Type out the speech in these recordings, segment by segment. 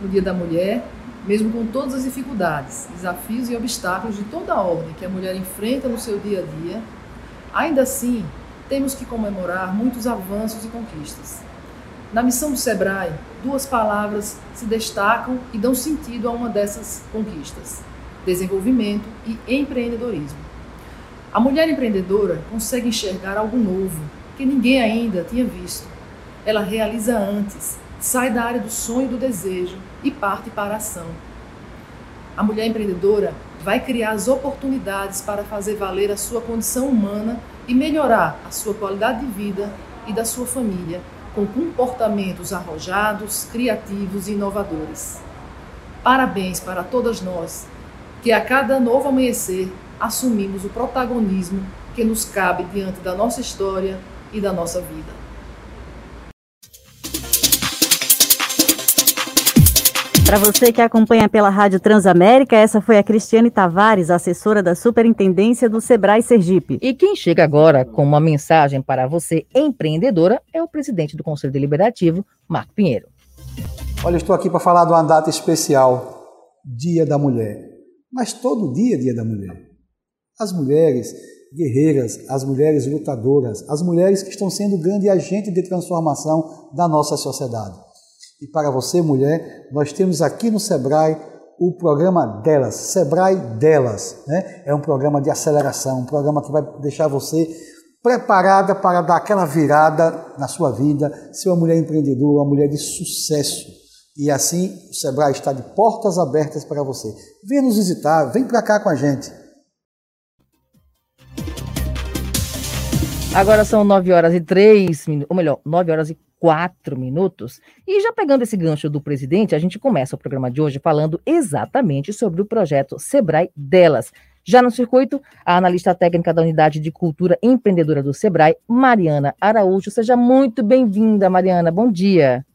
no Dia da Mulher, mesmo com todas as dificuldades, desafios e obstáculos de toda a ordem que a mulher enfrenta no seu dia a dia, ainda assim temos que comemorar muitos avanços e conquistas. Na missão do Sebrae, duas palavras se destacam e dão sentido a uma dessas conquistas: desenvolvimento e empreendedorismo. A mulher empreendedora consegue enxergar algo novo que ninguém ainda tinha visto. Ela realiza antes, sai da área do sonho e do desejo e parte para a ação. A mulher empreendedora vai criar as oportunidades para fazer valer a sua condição humana e melhorar a sua qualidade de vida e da sua família com comportamentos arrojados, criativos e inovadores. Parabéns para todas nós que a cada novo amanhecer assumimos o protagonismo que nos cabe diante da nossa história e da nossa vida. Para você que acompanha pela Rádio Transamérica, essa foi a Cristiane Tavares, assessora da Superintendência do Sebrae Sergipe. E quem chega agora com uma mensagem para você, empreendedora, é o presidente do Conselho Deliberativo, Marco Pinheiro. Olha, estou aqui para falar de uma data especial, Dia da Mulher. Mas todo dia é Dia da Mulher. As mulheres guerreiras, as mulheres lutadoras, as mulheres que estão sendo grande agente de transformação da nossa sociedade. E para você, mulher, nós temos aqui no Sebrae o programa delas, Sebrae delas. Né? É um programa de aceleração, um programa que vai deixar você preparada para dar aquela virada na sua vida, ser uma mulher empreendedora, uma mulher de sucesso. E assim o Sebrae está de portas abertas para você. Venha nos visitar, vem para cá com a gente. Agora são 9 horas e 3 minutos, ou melhor, 9 horas e quatro minutos. E já pegando esse gancho do presidente, a gente começa o programa de hoje falando exatamente sobre o projeto Sebrae Delas. Já no circuito, a analista técnica da Unidade de Cultura Empreendedora do Sebrae, Mariana Araújo. Seja muito bem-vinda, Mariana. Bom dia.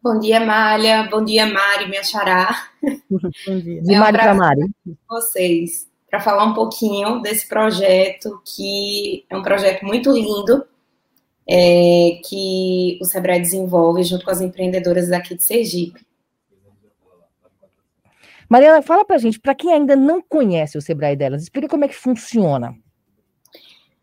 Bom dia, Malha. Bom dia, Mari, minha xará. Bom dia. De é Mari para Mari. Vocês, para falar um pouquinho desse projeto, que é um projeto muito lindo, é, que o Sebrae desenvolve junto com as empreendedoras daqui de Sergipe. Mariana, fala para gente, para quem ainda não conhece o Sebrae delas, explica como é que funciona.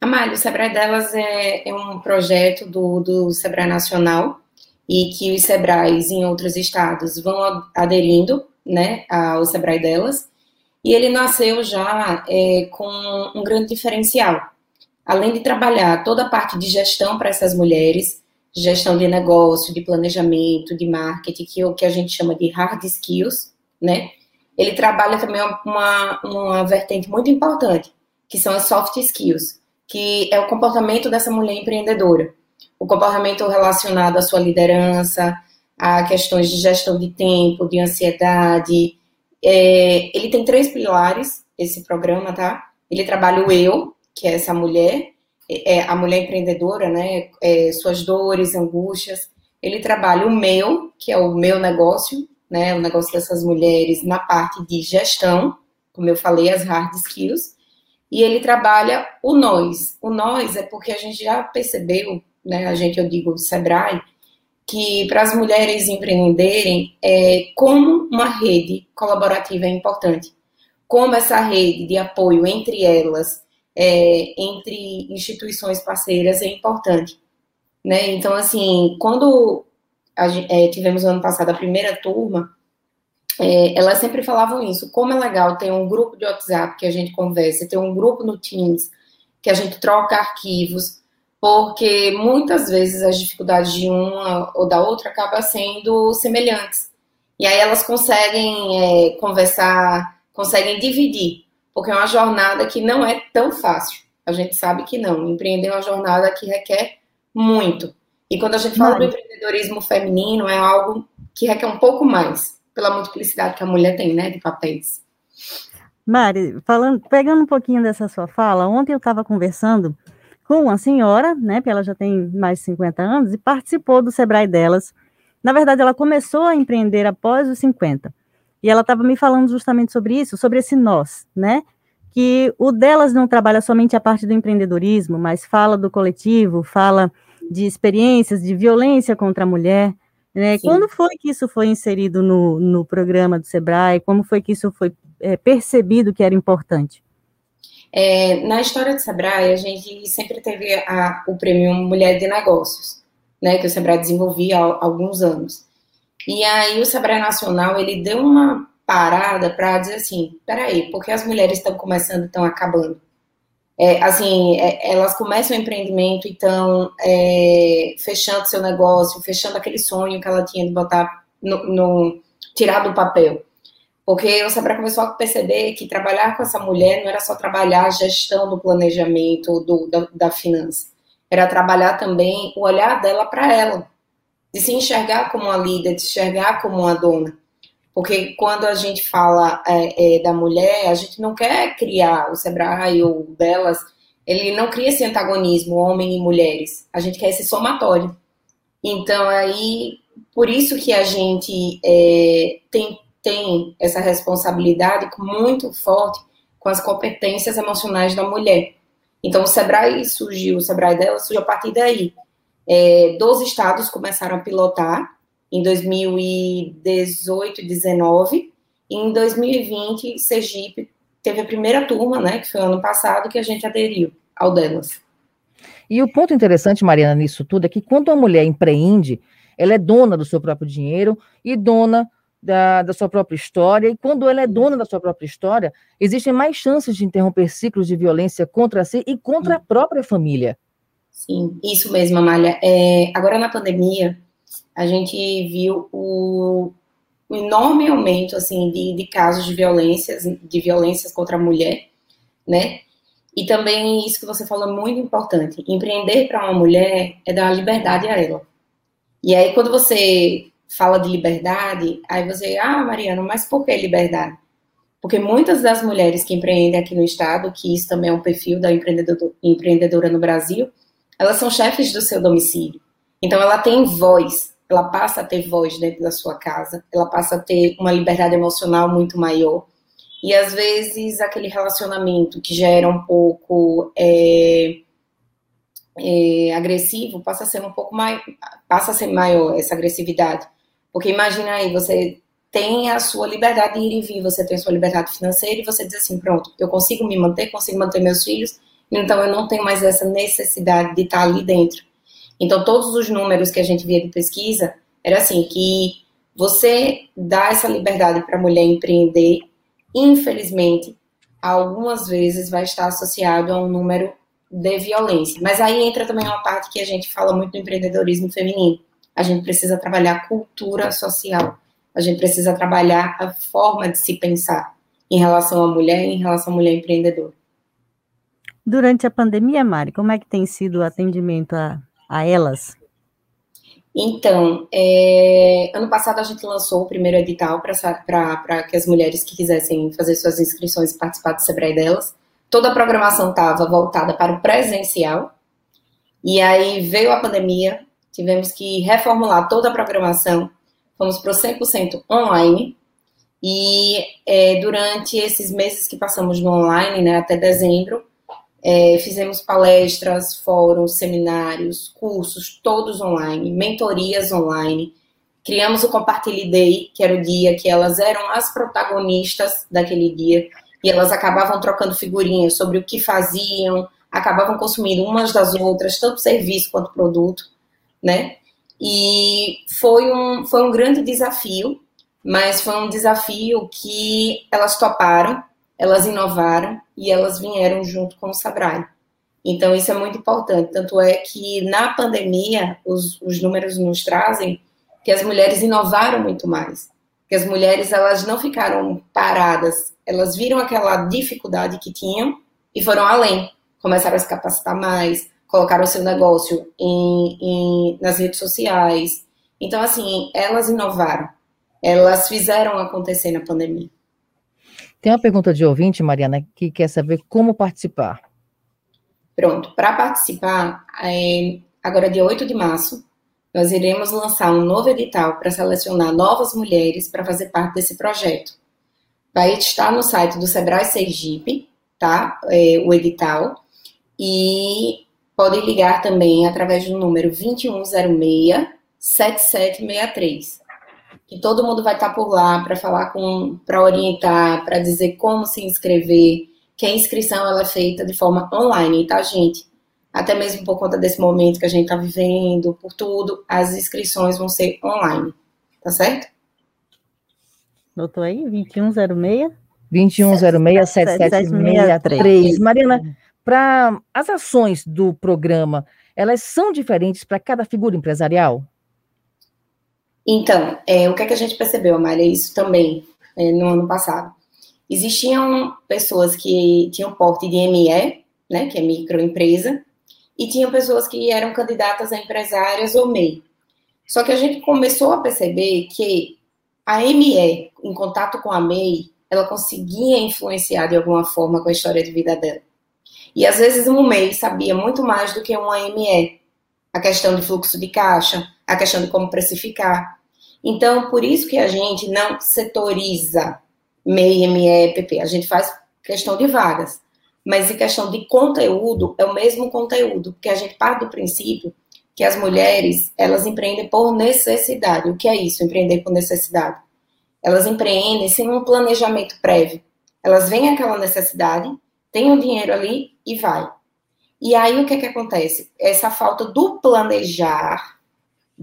Amália, o Sebrae delas é, é um projeto do, do Sebrae Nacional e que os Sebrais em outros estados vão aderindo né, ao Sebrae delas. E ele nasceu já é, com um grande diferencial, além de trabalhar toda a parte de gestão para essas mulheres, gestão de negócio, de planejamento, de marketing, que é o que a gente chama de hard skills, né? Ele trabalha também uma, uma vertente muito importante, que são as soft skills, que é o comportamento dessa mulher empreendedora. O comportamento relacionado à sua liderança, a questões de gestão de tempo, de ansiedade. É, ele tem três pilares, esse programa, tá? Ele trabalha o eu, que é essa mulher, é, é a mulher empreendedora, né? É, suas dores, angústias. Ele trabalha o meu, que é o meu negócio, né? O negócio dessas mulheres na parte de gestão, como eu falei, as hard skills. E ele trabalha o nós. O nós é porque a gente já percebeu, né? A gente, eu digo, o Sebrae, que para as mulheres empreenderem, é, como uma rede colaborativa é importante. Como essa rede de apoio entre elas é, entre instituições parceiras é importante. Né? Então, assim, quando a, é, tivemos ano passado a primeira turma, é, elas sempre falavam isso, como é legal ter um grupo de WhatsApp que a gente conversa, ter um grupo no Teams que a gente troca arquivos, porque muitas vezes as dificuldades de uma ou da outra acabam sendo semelhantes. E aí elas conseguem é, conversar, conseguem dividir porque é uma jornada que não é tão fácil. A gente sabe que não. Empreender é uma jornada que requer muito. E quando a gente fala do empreendedorismo feminino, é algo que requer um pouco mais, pela multiplicidade que a mulher tem, né, de papéis. Mari, falando, pegando um pouquinho dessa sua fala, ontem eu estava conversando com uma senhora, né, que ela já tem mais de 50 anos, e participou do Sebrae delas. Na verdade, ela começou a empreender após os 50. E ela estava me falando justamente sobre isso, sobre esse nós, né? Que o delas não trabalha somente a parte do empreendedorismo, mas fala do coletivo, fala de experiências de violência contra a mulher, Né? Quando foi que isso foi inserido no, no programa do Sebrae? Como foi que isso foi é, percebido que era importante? É, na história do Sebrae, a gente sempre teve a, o prêmio Mulher de Negócios, né, que o Sebrae desenvolvia há alguns anos. E aí o Sebrae Nacional, ele deu uma parada para dizer assim, peraí, porque as mulheres estão começando e estão acabando? É, assim, é, elas começam o empreendimento e estão é, fechando seu negócio, fechando aquele sonho que ela tinha de botar no, no tirar do papel. Porque o Sebrae começou a perceber que trabalhar com essa mulher não era só trabalhar a gestão do planejamento do, da, da finança, era trabalhar também o olhar dela para ela, de se enxergar como uma líder, de se enxergar como uma dona. Porque quando a gente fala é, é, da mulher, a gente não quer criar o Sebrae ou delas, ele não cria esse antagonismo, homem e mulheres. A gente quer esse somatório. Então, aí, por isso que a gente é, tem tem essa responsabilidade muito forte com as competências emocionais da mulher. Então, o Sebrae surgiu, o Sebrae dela surgiu a partir daí. É, 12 estados começaram a pilotar em 2018 e 2019. E em 2020, Sergipe teve a primeira turma, né, que foi ano passado, que a gente aderiu ao delas. E o ponto interessante, Mariana, nisso tudo é que quando a mulher empreende, ela é dona do seu próprio dinheiro e dona da, da sua própria história, e quando ela é dona da sua própria história, existem mais chances de interromper ciclos de violência contra si e contra a própria família. Sim, isso mesmo, Amália. É, agora na pandemia, a gente viu o, o enorme aumento assim de, de casos de violências, de violências contra a mulher, né? E também isso que você falou é muito importante. Empreender para uma mulher é dar liberdade a ela. E aí, quando você fala de liberdade, aí você, ah, Mariana, mas por que liberdade? Porque muitas das mulheres que empreendem aqui no estado, que isso também é um perfil da empreendedor, empreendedora no Brasil, elas são chefes do seu domicílio. Então ela tem voz, ela passa a ter voz dentro da sua casa, ela passa a ter uma liberdade emocional muito maior. E às vezes aquele relacionamento que já era um pouco é, é, agressivo passa a ser um pouco mais, passa a ser maior essa agressividade. Porque imagina aí, você tem a sua liberdade de ir e vir, você tem a sua liberdade financeira e você diz assim, pronto, eu consigo me manter, consigo manter meus filhos, então eu não tenho mais essa necessidade de estar ali dentro. Então todos os números que a gente via de pesquisa era assim que você dá essa liberdade para a mulher empreender, infelizmente, algumas vezes vai estar associado a um número de violência. Mas aí entra também uma parte que a gente fala muito do empreendedorismo feminino a gente precisa trabalhar a cultura social, a gente precisa trabalhar a forma de se pensar em relação à mulher e em relação à mulher empreendedora. Durante a pandemia, Mari, como é que tem sido o atendimento a, a elas? Então, é, ano passado a gente lançou o primeiro edital para que as mulheres que quisessem fazer suas inscrições e participar do Sebrae delas. Toda a programação estava voltada para o presencial. E aí veio a pandemia, tivemos que reformular toda a programação, fomos para o 100% online, e é, durante esses meses que passamos no online, né, até dezembro, é, fizemos palestras, fóruns, seminários, cursos, todos online, mentorias online. Criamos o Compartilhe Day, que era o dia que elas eram as protagonistas daquele dia, e elas acabavam trocando figurinhas sobre o que faziam, acabavam consumindo umas das outras, tanto serviço quanto produto né? E foi um, foi um grande desafio, mas foi um desafio que elas toparam, elas inovaram e elas vieram junto com o Sabrae. Então, isso é muito importante. Tanto é que na pandemia, os, os números nos trazem que as mulheres inovaram muito mais. Que as mulheres elas não ficaram paradas, elas viram aquela dificuldade que tinham e foram além. Começaram a se capacitar mais, colocaram o seu negócio em, em, nas redes sociais. Então, assim, elas inovaram, elas fizeram acontecer na pandemia. Tem uma pergunta de ouvinte, Mariana, que quer saber como participar. Pronto, para participar, é, agora dia 8 de março, nós iremos lançar um novo edital para selecionar novas mulheres para fazer parte desse projeto. Vai estar no site do Sebrae Sergipe, tá? É, o edital. E Podem ligar também através do número 2106 7763. Que todo mundo vai estar por lá para falar com, para orientar, para dizer como se inscrever, que a inscrição ela é feita de forma online, tá, gente? Até mesmo por conta desse momento que a gente está vivendo, por tudo, as inscrições vão ser online, tá certo? Notou aí? 2106? 2106-7763. Mariana, para as ações do programa, elas são diferentes para cada figura empresarial? Então, é, o que, é que a gente percebeu, Amália, isso também é, no ano passado. Existiam pessoas que tinham porte de ME, né, que é microempresa, e tinham pessoas que eram candidatas a empresárias ou MEI. Só que a gente começou a perceber que a ME, em contato com a MEI, ela conseguia influenciar de alguma forma com a história de vida dela. E às vezes um MEI sabia muito mais do que uma ME. A questão de fluxo de caixa, a questão de como precificar. Então, por isso que a gente não setoriza MEI, ME, PP. A gente faz questão de vagas. Mas em questão de conteúdo, é o mesmo conteúdo, porque a gente parte do princípio que as mulheres, elas empreendem por necessidade. O que é isso, empreender por necessidade? Elas empreendem sem um planejamento prévio. Elas veem aquela necessidade, têm o dinheiro ali e vai. E aí o que que acontece? Essa falta do planejar,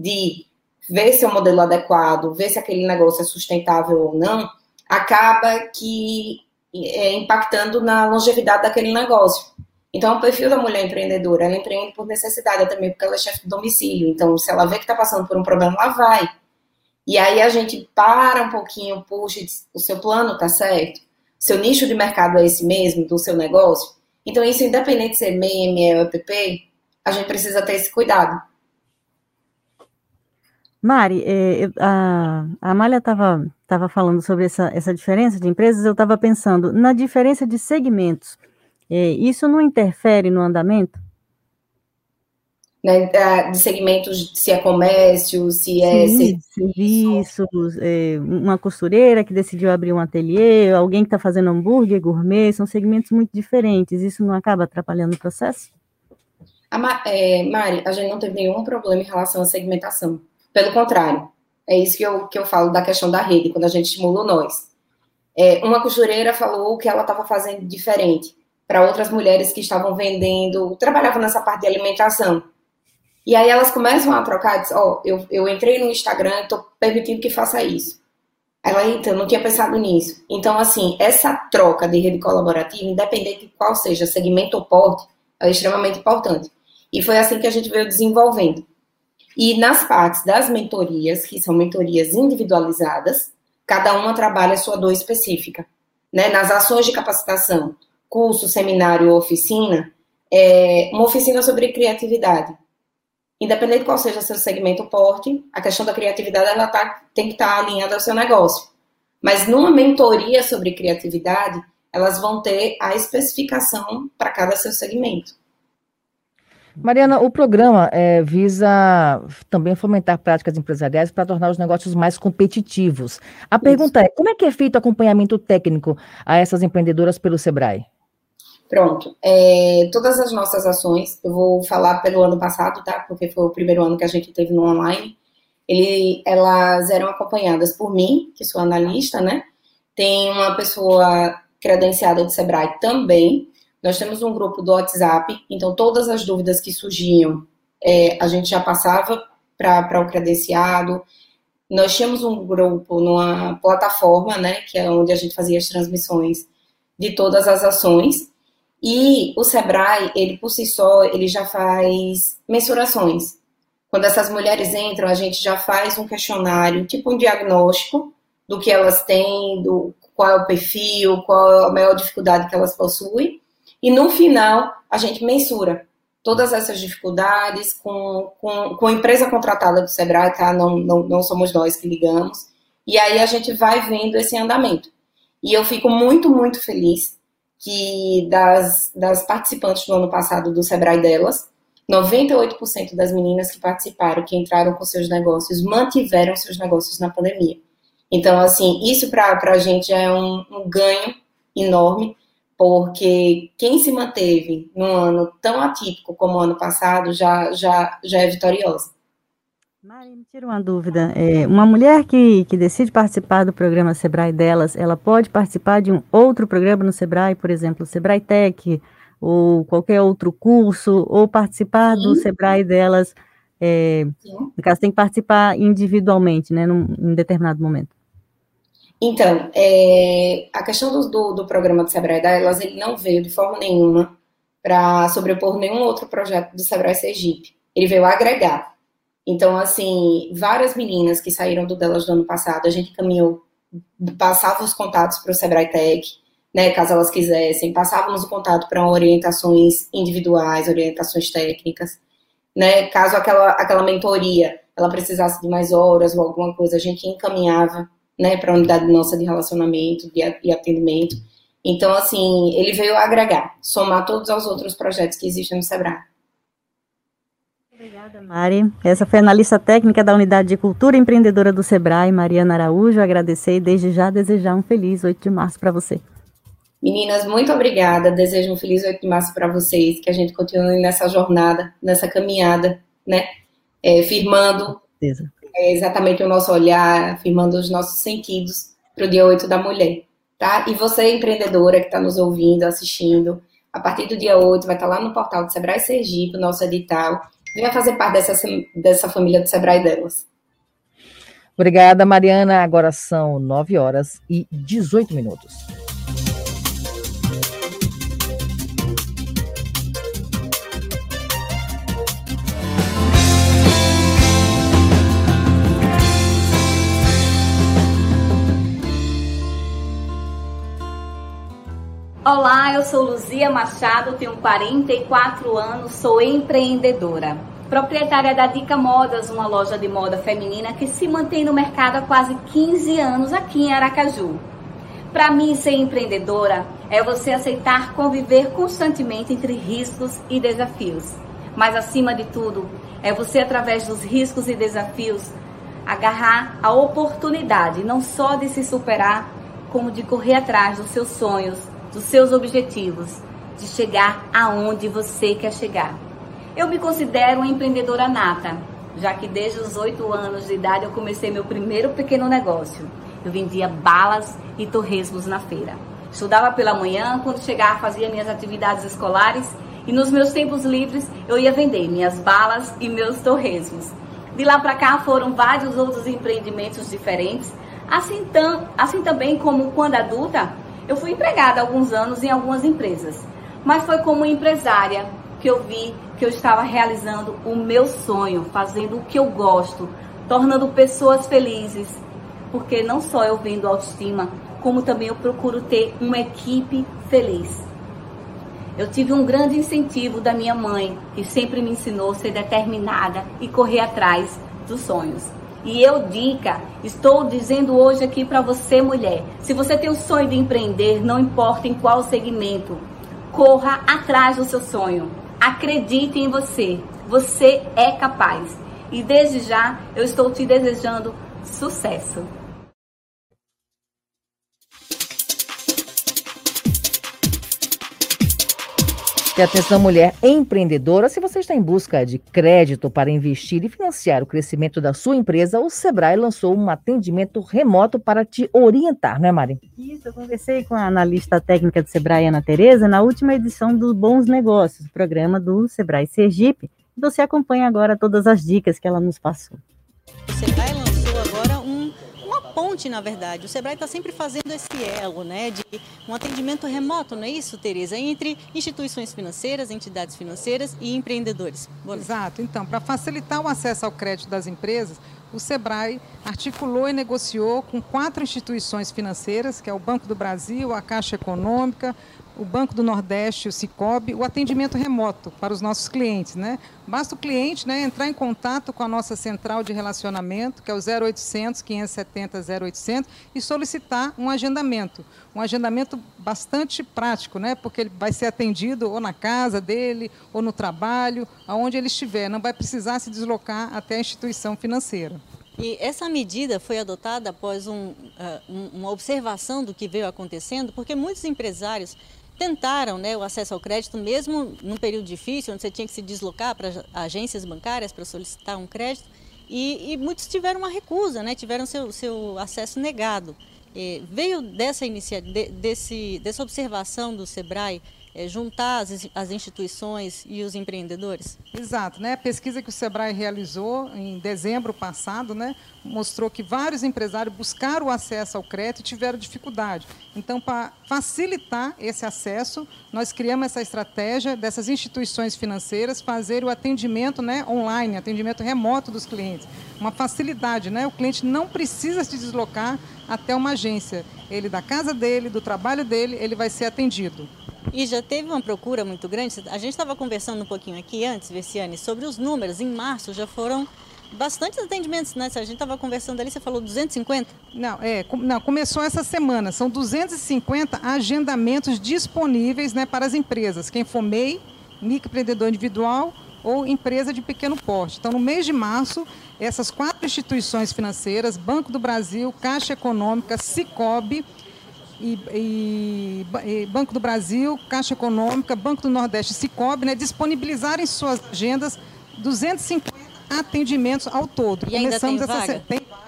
de ver se é o modelo adequado, ver se aquele negócio é sustentável ou não, acaba que é, impactando na longevidade daquele negócio. Então, o perfil da mulher empreendedora, ela empreende por necessidade também, porque ela é chefe de domicílio. Então, se ela vê que está passando por um problema, ela vai. E aí a gente para um pouquinho, puxa, o seu plano está certo? Seu nicho de mercado é esse mesmo, do seu negócio? Então, isso, independente de ser MEI, ME ou EPP, a gente precisa ter esse cuidado. Mari, é, a, a Amália estava tava falando sobre essa, essa diferença de empresas, eu estava pensando na diferença de segmentos. É, isso não interfere no andamento? Né, de segmentos, se é comércio, se é Sim, serviços, é, uma costureira que decidiu abrir um ateliê, alguém que está fazendo hambúrguer, gourmet, são segmentos muito diferentes. Isso não acaba atrapalhando o processo? A, é, Mari, a gente não teve nenhum problema em relação à segmentação. Pelo contrário, é isso que eu, que eu falo da questão da rede, quando a gente estimula nós. É, uma costureira falou que ela estava fazendo diferente para outras mulheres que estavam vendendo, trabalhavam nessa parte de alimentação. E aí elas começam a trocar, diz, ó, oh, eu, eu entrei no Instagram estou permitindo que faça isso. Ela, então, não tinha pensado nisso. Então, assim, essa troca de rede colaborativa, independente de qual seja segmento ou porte, é extremamente importante. E foi assim que a gente veio desenvolvendo. E nas partes das mentorias, que são mentorias individualizadas, cada uma trabalha a sua dor específica. Né? Nas ações de capacitação, curso, seminário ou oficina, é uma oficina sobre criatividade. Independente qual seja seu segmento porte, a questão da criatividade ela tá, tem que estar tá alinhada ao seu negócio. Mas numa mentoria sobre criatividade, elas vão ter a especificação para cada seu segmento. Mariana, o programa é, visa também fomentar práticas empresariais para tornar os negócios mais competitivos. A Isso. pergunta é: como é que é feito o acompanhamento técnico a essas empreendedoras pelo Sebrae? Pronto. É, todas as nossas ações, eu vou falar pelo ano passado, tá? Porque foi o primeiro ano que a gente teve no online. Ele, elas eram acompanhadas por mim, que sou analista, né? Tem uma pessoa credenciada do Sebrae também, nós temos um grupo do WhatsApp, então todas as dúvidas que surgiam, é, a gente já passava para o credenciado. Nós tínhamos um grupo numa plataforma, né, que é onde a gente fazia as transmissões de todas as ações. E o Sebrae, ele por si só, ele já faz mensurações. Quando essas mulheres entram, a gente já faz um questionário, tipo um diagnóstico do que elas têm, do qual é o perfil, qual é a maior dificuldade que elas possuem. E no final, a gente mensura todas essas dificuldades com, com, com a empresa contratada do Sebrae, tá? Não, não, não somos nós que ligamos. E aí a gente vai vendo esse andamento. E eu fico muito, muito feliz que das, das participantes do ano passado do Sebrae delas, 98% das meninas que participaram, que entraram com seus negócios, mantiveram seus negócios na pandemia. Então, assim, isso para a gente é um, um ganho enorme porque quem se manteve num ano tão atípico como o ano passado já, já, já é vitoriosa. Mari, me tira uma dúvida. É, uma mulher que, que decide participar do programa Sebrae delas, ela pode participar de um outro programa no Sebrae, por exemplo, Sebrae Tech, ou qualquer outro curso, ou participar Sim. do Sebrae delas. É, no caso, tem que participar individualmente, né, num, em determinado momento. Então, é, a questão do, do, do, programa do Sebrae delas, ele não veio de forma nenhuma para sobrepor nenhum outro projeto do Sebrae Sergipe. Ele veio agregar. Então, assim, várias meninas que saíram do delas do ano passado, a gente caminhou, passava os contatos para o Sebrae Tech, né, caso elas quisessem, passávamos o contato para orientações individuais, orientações técnicas, né, caso aquela, aquela mentoria ela precisasse de mais horas ou alguma coisa, a gente encaminhava, né, para a unidade nossa de relacionamento e atendimento. Então, assim, ele veio agregar, somar todos os outros projetos que existem no Sebrae. Obrigada, Mari. Essa foi a analista técnica da Unidade de Cultura Empreendedora do Sebrae, Mariana Araújo. Agradecer e desde já desejar um feliz 8 de março para você. Meninas, muito obrigada. Desejo um feliz 8 de março para vocês, que a gente continue nessa jornada, nessa caminhada, né? É, firmando é, exatamente o nosso olhar, firmando os nossos sentidos para o dia 8 da mulher, tá? E você, empreendedora que está nos ouvindo, assistindo, a partir do dia 8 vai estar tá lá no portal do Sebrae Sergipe, o nosso edital, venha fazer parte dessa, dessa família do Sebrae delas. Obrigada, Mariana. Agora são 9 horas e 18 minutos. Olá, eu sou Luzia Machado, tenho 44 anos, sou empreendedora. Proprietária da Dica Modas, uma loja de moda feminina que se mantém no mercado há quase 15 anos aqui em Aracaju. Para mim, ser empreendedora é você aceitar conviver constantemente entre riscos e desafios. Mas, acima de tudo, é você, através dos riscos e desafios, agarrar a oportunidade não só de se superar, como de correr atrás dos seus sonhos dos seus objetivos, de chegar aonde você quer chegar. Eu me considero uma empreendedora nata, já que desde os oito anos de idade eu comecei meu primeiro pequeno negócio. Eu vendia balas e torresmos na feira. Estudava pela manhã, quando chegava fazia minhas atividades escolares e nos meus tempos livres eu ia vender minhas balas e meus torresmos. De lá para cá foram vários outros empreendimentos diferentes, assim, tam, assim também como quando adulta eu fui empregada alguns anos em algumas empresas, mas foi como empresária que eu vi que eu estava realizando o meu sonho, fazendo o que eu gosto, tornando pessoas felizes, porque não só eu vendo autoestima, como também eu procuro ter uma equipe feliz. Eu tive um grande incentivo da minha mãe, que sempre me ensinou a ser determinada e correr atrás dos sonhos. E eu, Dica, estou dizendo hoje aqui para você, mulher: se você tem o sonho de empreender, não importa em qual segmento, corra atrás do seu sonho. Acredite em você. Você é capaz. E desde já eu estou te desejando sucesso. E atenção, mulher empreendedora, se você está em busca de crédito para investir e financiar o crescimento da sua empresa, o Sebrae lançou um atendimento remoto para te orientar, não é, Mari? Isso, eu conversei com a analista técnica do Sebrae, Ana Tereza, na última edição do Bons Negócios, programa do Sebrae Sergipe. Você acompanha agora todas as dicas que ela nos passou. O Sebrae ponte, na verdade. O Sebrae está sempre fazendo esse elo, né, de um atendimento remoto, não é isso, Tereza? Entre instituições financeiras, entidades financeiras e empreendedores. Exato. Então, para facilitar o acesso ao crédito das empresas, o Sebrae articulou e negociou com quatro instituições financeiras, que é o Banco do Brasil, a Caixa Econômica, o Banco do Nordeste, o Cicobi, o atendimento remoto para os nossos clientes. Né? Basta o cliente né, entrar em contato com a nossa central de relacionamento, que é o 0800 570 0800, e solicitar um agendamento. Um agendamento bastante prático, né? porque ele vai ser atendido ou na casa dele, ou no trabalho, aonde ele estiver. Não vai precisar se deslocar até a instituição financeira. E essa medida foi adotada após um, uh, uma observação do que veio acontecendo, porque muitos empresários tentaram né, o acesso ao crédito, mesmo num período difícil, onde você tinha que se deslocar para agências bancárias para solicitar um crédito, E, e muitos tiveram uma recusa, né? tiveram seu, seu acesso negado. É, veio dessa, inicia, de, desse, dessa observação do SEBRAE é, juntar as, as, instituições e os empreendedores? Exato, né? A pesquisa que o Sebrae realizou em dezembro passado, né, mostrou que vários empresários buscaram o acesso ao crédito e tiveram dificuldade. Então, para facilitar esse acesso, nós criamos essa estratégia dessas instituições financeiras fazer o atendimento, né, online, atendimento remoto dos clientes, uma facilidade, né? O cliente não precisa se deslocar até uma agência. Ele da casa dele, do trabalho dele, ele vai ser atendido. E já teve uma procura muito grande. A gente estava conversando um pouquinho aqui antes, Veciane, sobre os números. Em março já foram bastantes atendimentos, né? A gente estava conversando ali, você falou 250? Não, é, não, começou essa semana. São 250 agendamentos disponíveis né, para as empresas. Quem for MEI, microempreendedor individual ou empresa de pequeno porte. Então, no mês de março, essas quatro instituições financeiras, Banco do Brasil, Caixa Econômica, Cicobi, e, e, e, Banco do Brasil, Caixa Econômica, Banco do Nordeste Cicobi, né, disponibilizarem suas agendas 250 atendimentos ao todo. E ainda Começamos tem vaga? Essa... Tem vaga ainda,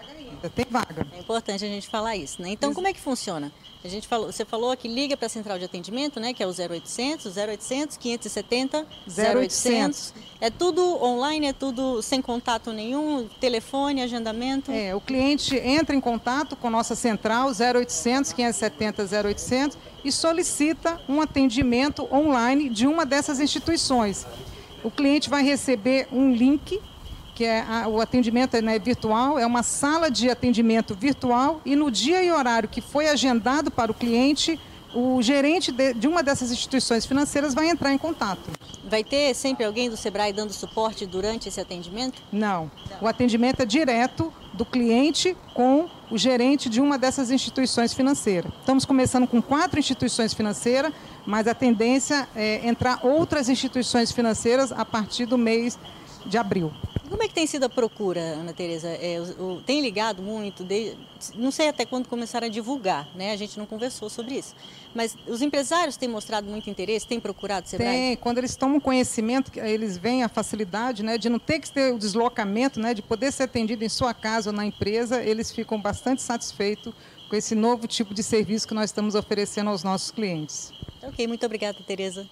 tem vaga. É importante a gente falar isso, né? Então, como é que funciona? A gente falou, você falou que liga para a central de atendimento, né, que é o 0800, 0800 570 0800. É tudo online, é tudo sem contato nenhum, telefone, agendamento? É, o cliente entra em contato com nossa central 0800 570 0800 e solicita um atendimento online de uma dessas instituições. O cliente vai receber um link que é a, o atendimento né, virtual, é uma sala de atendimento virtual e no dia e horário que foi agendado para o cliente, o gerente de, de, uma dessas instituições financeiras vai entrar em contato. Vai ter sempre alguém do Sebrae dando suporte durante esse atendimento? Não. O atendimento é direto do cliente com o gerente de uma dessas instituições financeiras. Estamos começando com quatro instituições financeiras, mas a tendência é entrar outras instituições financeiras a partir do mês de abril. Como é que tem sido a procura, Ana Tereza? É, o, o, tem ligado muito? De, não sei até quando começaram a divulgar, né? A gente não conversou sobre isso. Mas os empresários têm mostrado muito interesse, têm procurado Sebrae? Tem. Quando eles tomam conhecimento, eles veem a facilidade né, de não ter que ter o deslocamento, né, de poder ser atendido em sua casa ou na empresa, eles ficam bastante satisfeitos com esse novo tipo de serviço que nós estamos oferecendo aos nossos clientes. Ok, muito obrigada, Tereza.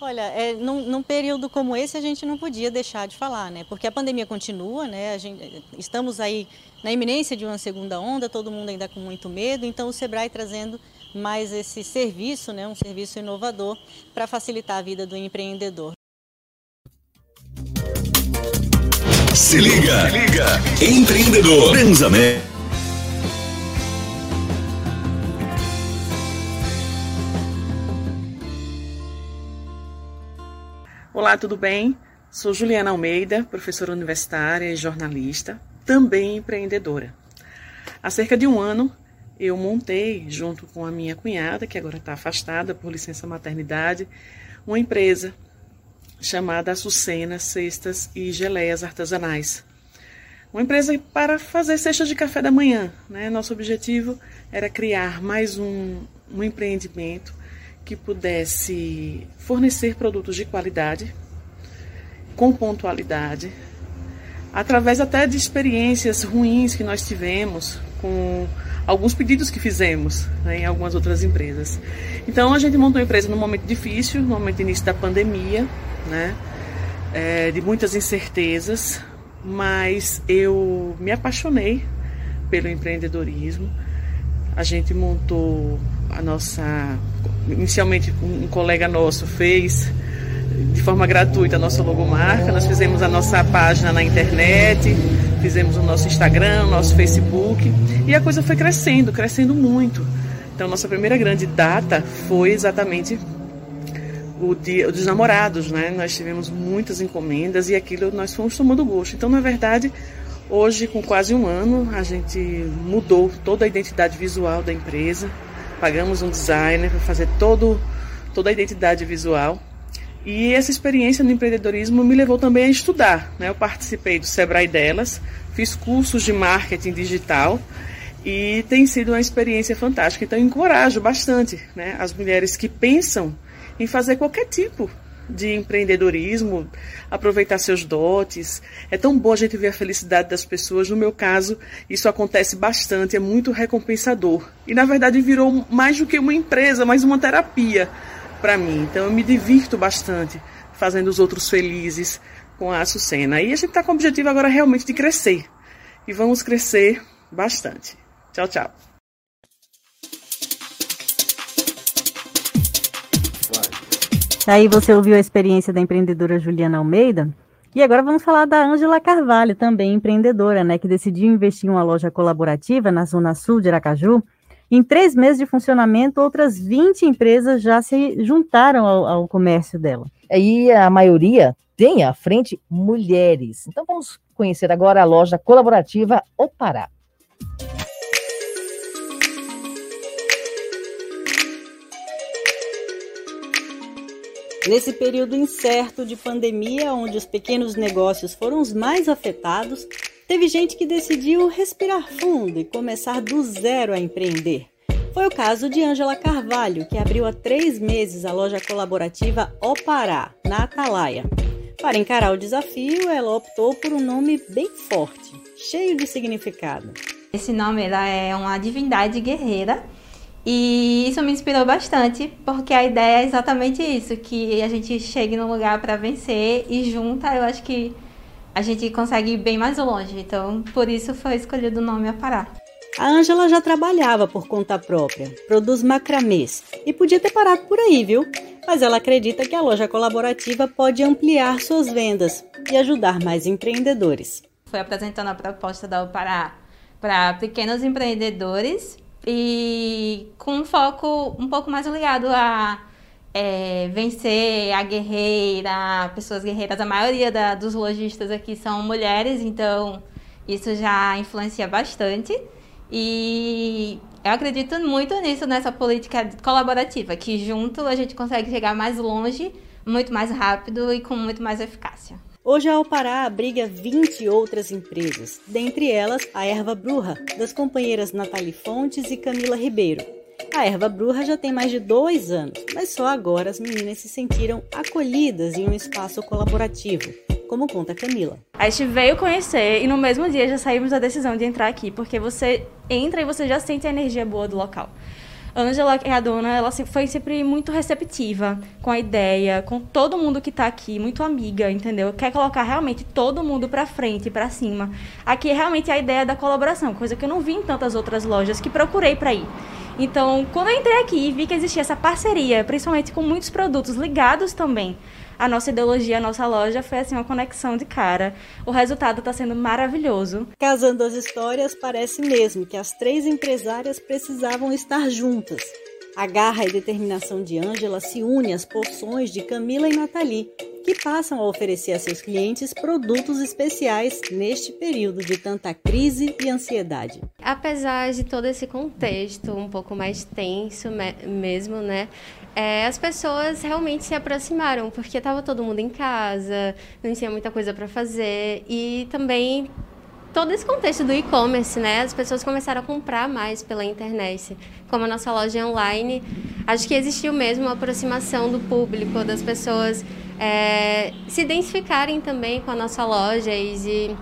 Olha, é, num, num, período como esse a gente não podia deixar de falar, né? Porque a pandemia continua, né? Gente, estamos aí na iminência de uma segunda onda, todo mundo ainda com muito medo, então o Sebrae trazendo mais esse serviço, né? Um serviço inovador para facilitar a vida do empreendedor. Se liga, Se liga. empreendedor, Transamérica. Olá, tudo bem? Sou Juliana Almeida, professora universitária e jornalista, também empreendedora. Há cerca de um ano, eu montei, junto com a minha cunhada, que agora está afastada por licença maternidade, uma empresa chamada Açucena Cestas e Geleias Artesanais. Uma empresa para fazer cestas de café da manhã. Né? Nosso objetivo era criar mais um, um empreendimento que pudesse fornecer produtos de qualidade, com pontualidade, através até de experiências ruins que nós tivemos com alguns pedidos que fizemos né, em algumas outras empresas. Então a gente montou a empresa num momento difícil, no momento início da pandemia, né, é, de muitas incertezas, mas eu me apaixonei pelo empreendedorismo. A gente montou a nossa inicialmente um colega nosso fez de forma gratuita a nossa logomarca, nós fizemos a nossa página na internet, fizemos o nosso Instagram, o nosso Facebook e a coisa foi crescendo, crescendo muito. Então nossa primeira grande data foi exatamente o dia dos namorados, né? Nós tivemos muitas encomendas e aquilo nós fomos tomando gosto. Então, na verdade, hoje com quase um ano, a gente mudou toda a identidade visual da empresa pagamos um designer para fazer todo, toda a identidade visual. E essa experiência no empreendedorismo me levou também a estudar. Né? Eu participei do Sebrae Delas, fiz cursos de marketing digital e tem sido uma experiência fantástica. Então, encorajo bastante né, as mulheres que pensam em fazer qualquer tipo de empreendedorismo, aproveitar seus dotes. É tão bom a gente ver a felicidade das pessoas. No meu caso, isso acontece bastante, é muito recompensador. E na verdade virou mais do que uma empresa, mais uma terapia para mim. Então eu me divirto bastante fazendo os outros felizes com a Açucena. E a gente está com o objetivo agora realmente de crescer. E vamos crescer bastante. Tchau, tchau. Aí você ouviu a experiência da empreendedora Juliana Almeida. E agora vamos falar da Ângela Carvalho, também empreendedora, né, que decidiu investir em uma loja colaborativa na Zona Sul de Aracaju. Em três meses de funcionamento, outras 20 empresas já se juntaram ao, ao comércio dela. E a maioria tem à frente mulheres. Então vamos conhecer agora a loja colaborativa Opará. Nesse período incerto de pandemia, onde os pequenos negócios foram os mais afetados, teve gente que decidiu respirar fundo e começar do zero a empreender. Foi o caso de Ângela Carvalho, que abriu há três meses a loja colaborativa Opará, na Atalaia. Para encarar o desafio, ela optou por um nome bem forte, cheio de significado. Esse nome ela é uma divindade guerreira e isso me inspirou bastante, porque a ideia é exatamente isso, que a gente chegue num lugar para vencer e junta, eu acho que a gente consegue ir bem mais longe. Então, por isso foi escolhido o nome Apará. A Ângela já trabalhava por conta própria, produz macramês e podia ter parado por aí, viu? Mas ela acredita que a loja colaborativa pode ampliar suas vendas e ajudar mais empreendedores. Foi apresentando a proposta da Pará para pequenos empreendedores e com um foco um pouco mais ligado a é, vencer a guerreira, pessoas guerreiras. A maioria da, dos lojistas aqui são mulheres, então isso já influencia bastante. E eu acredito muito nisso, nessa política colaborativa, que junto a gente consegue chegar mais longe, muito mais rápido e com muito mais eficácia. Hoje a Alpará abriga 20 outras empresas, dentre elas a Erva Bruja, das companheiras Nathalie Fontes e Camila Ribeiro. A Erva Bruja já tem mais de dois anos, mas só agora as meninas se sentiram acolhidas em um espaço colaborativo, como conta Camila. A gente veio conhecer e no mesmo dia já saímos da decisão de entrar aqui, porque você entra e você já sente a energia boa do local. Angela, que é a dona, ela foi sempre muito receptiva com a ideia, com todo mundo que está aqui, muito amiga, entendeu? Quer colocar realmente todo mundo para frente, para cima. Aqui é realmente a ideia da colaboração, coisa que eu não vi em tantas outras lojas que procurei para ir. Então, quando eu entrei aqui e vi que existia essa parceria, principalmente com muitos produtos ligados também a nossa ideologia, a nossa loja foi assim uma conexão de cara. O resultado está sendo maravilhoso. Casando as histórias, parece mesmo que as três empresárias precisavam estar juntas. A garra e determinação de Ângela se une às porções de Camila e Nathalie, que passam a oferecer a seus clientes produtos especiais neste período de tanta crise e ansiedade. Apesar de todo esse contexto um pouco mais tenso mesmo, né? É, as pessoas realmente se aproximaram, porque estava todo mundo em casa, não tinha muita coisa para fazer e também todo esse contexto do e-commerce, né? As pessoas começaram a comprar mais pela internet. Como a nossa loja é online, acho que existiu mesmo uma aproximação do público, das pessoas é, se identificarem também com a nossa loja e de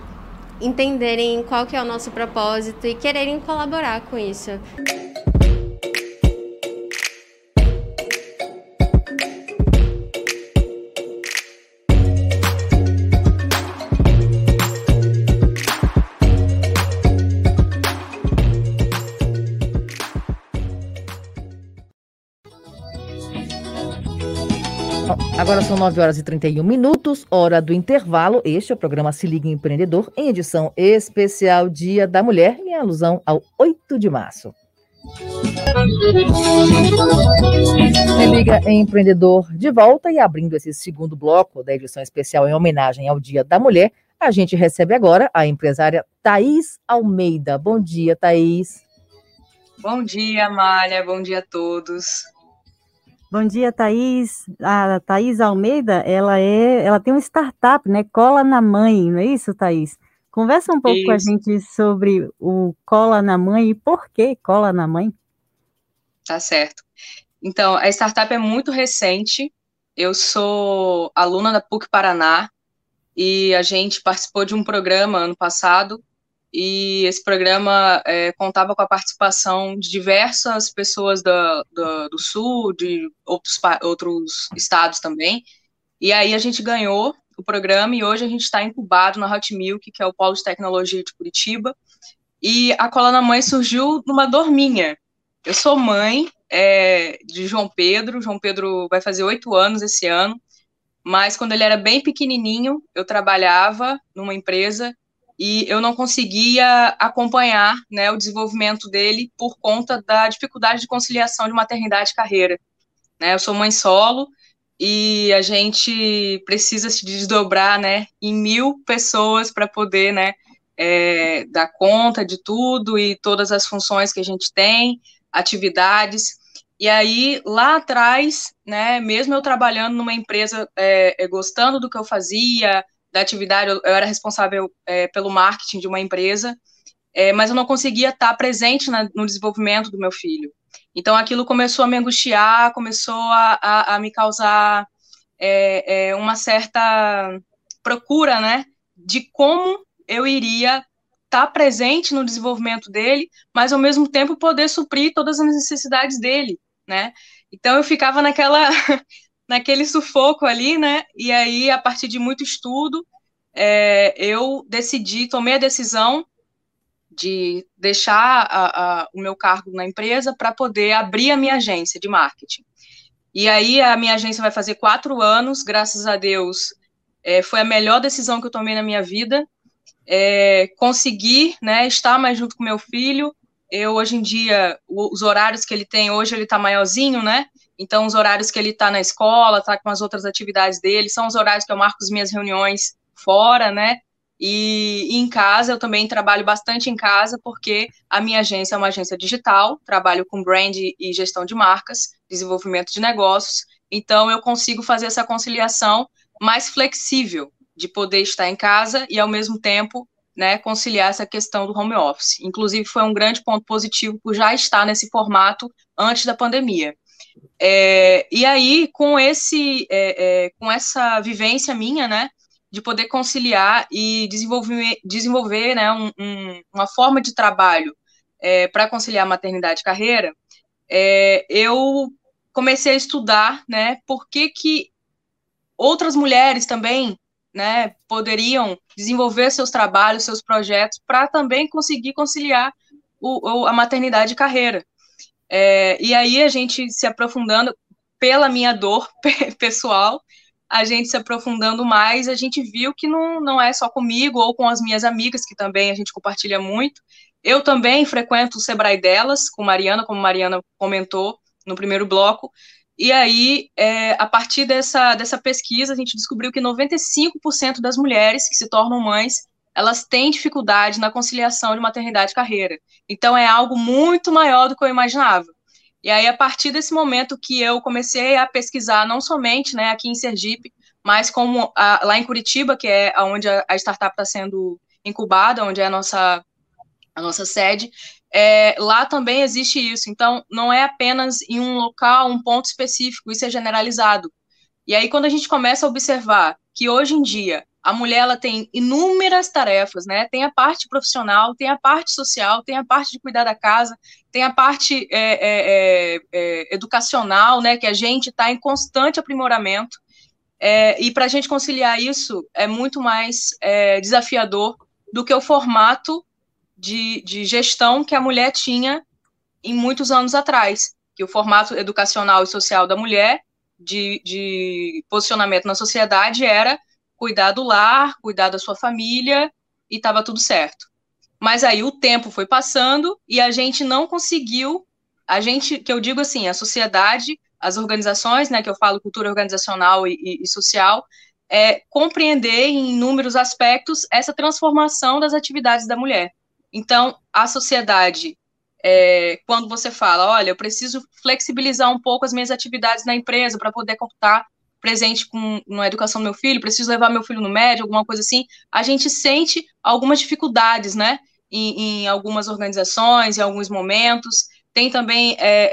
entenderem qual que é o nosso propósito e quererem colaborar com isso. Agora são 9 horas e 31 minutos, hora do intervalo. Este é o programa Se Liga Empreendedor, em edição especial Dia da Mulher, em alusão ao 8 de março. Se Liga Empreendedor de volta e abrindo esse segundo bloco da edição especial em homenagem ao Dia da Mulher, a gente recebe agora a empresária Thaís Almeida. Bom dia, Thaís. Bom dia, Malha. Bom dia a todos. Bom dia, Thaís. A Thaís Almeida, ela é, ela tem uma startup, né? Cola na Mãe, não é isso, Thaís? Conversa um pouco isso. com a gente sobre o Cola na Mãe e por que Cola na Mãe. Tá certo. Então, a startup é muito recente, Eu sou aluna da PUC Paraná e a gente participou de um programa ano passado e esse programa é, contava com a participação de diversas pessoas da, da, do Sul, de outros, outros estados também, e aí a gente ganhou o programa e hoje a gente está incubado na Hot Milk, que é o polo de tecnologia de Curitiba, e a Cola na Mãe surgiu numa dor minha. Eu sou mãe é, de João Pedro, João Pedro vai fazer oito anos esse ano, mas quando ele era bem pequenininho, eu trabalhava numa empresa e eu não conseguia acompanhar né, o desenvolvimento dele por conta da dificuldade de conciliação de maternidade e carreira. Né, eu sou mãe solo e a gente precisa se desdobrar né, em mil pessoas para poder né, é, dar conta de tudo e todas as funções que a gente tem, atividades. E aí, lá atrás, né, mesmo eu trabalhando numa empresa, é, é gostando do que eu fazia, da atividade, eu, eu era responsável é, pelo marketing de uma empresa, é, mas eu não conseguia estar presente na, no desenvolvimento do meu filho. Então aquilo começou a me angustiar, começou a, a, a me causar é, é, uma certa procura, né, de como eu iria estar presente no desenvolvimento dele, mas ao mesmo tempo poder suprir todas as necessidades dele, né? Então eu ficava naquela naquele sufoco ali, né? E aí, a partir de muito estudo, é, eu decidi, tomei a decisão de deixar a, a, o meu cargo na empresa para poder abrir a minha agência de marketing. E aí, a minha agência vai fazer quatro anos, graças a Deus, é, foi a melhor decisão que eu tomei na minha vida. É, conseguir né, estar mais junto com meu filho. Eu, hoje em dia, os horários que ele tem, hoje ele está maiorzinho, né? Então, os horários que ele está na escola, está com as outras atividades dele, são os horários que eu marco as minhas reuniões fora, né? E, e, em casa, eu também trabalho bastante em casa, porque a minha agência é uma agência digital, trabalho com brand e gestão de marcas, desenvolvimento de negócios, então eu consigo fazer essa conciliação mais flexível, de poder estar em casa e, ao mesmo tempo, né, conciliar essa questão do home office. Inclusive, foi um grande ponto positivo por já estar nesse formato antes da pandemia. É, e aí, com esse, é, é, com essa vivência minha, né, de poder conciliar e desenvolver, desenvolver né, um, um, uma forma de trabalho é, para conciliar maternidade e carreira, é, eu comecei a estudar, né, por que que outras mulheres também, né, poderiam desenvolver seus trabalhos, seus projetos, para também conseguir conciliar o, o, a maternidade e carreira. É, e aí a gente se aprofundando pela minha dor pessoal, a gente se aprofundando mais, a gente viu que não, não é só comigo ou com as minhas amigas, que também a gente compartilha muito. Eu também frequento o Sebrae delas, com Mariana, como Mariana comentou no primeiro bloco. E aí, é, a partir dessa, dessa pesquisa, a gente descobriu que 95% das mulheres que se tornam mães elas têm dificuldade na conciliação de maternidade e carreira. Então é algo muito maior do que eu imaginava. E aí, a partir desse momento que eu comecei a pesquisar, não somente né, aqui em Sergipe, mas como a, lá em Curitiba, que é onde a, a startup está sendo incubada, onde é a nossa, a nossa sede, é, lá também existe isso. Então, não é apenas em um local, um ponto específico, isso é generalizado. E aí, quando a gente começa a observar que hoje em dia a mulher ela tem inúmeras tarefas, né? Tem a parte profissional, tem a parte social, tem a parte de cuidar da casa, tem a parte é, é, é, é educacional, né? Que a gente está em constante aprimoramento. É, e para a gente conciliar isso é muito mais é, desafiador do que o formato de, de gestão que a mulher tinha em muitos anos atrás, que o formato educacional e social da mulher de, de posicionamento na sociedade era cuidar do lar, cuidar da sua família e estava tudo certo. Mas aí o tempo foi passando e a gente não conseguiu, a gente, que eu digo assim, a sociedade, as organizações, né, que eu falo cultura organizacional e, e, e social, é, compreender em inúmeros aspectos essa transformação das atividades da mulher. Então, a sociedade, é, quando você fala, olha, eu preciso flexibilizar um pouco as minhas atividades na empresa para poder computar presente com na educação do meu filho, preciso levar meu filho no médio, alguma coisa assim, a gente sente algumas dificuldades, né? Em, em algumas organizações, em alguns momentos. Tem também é,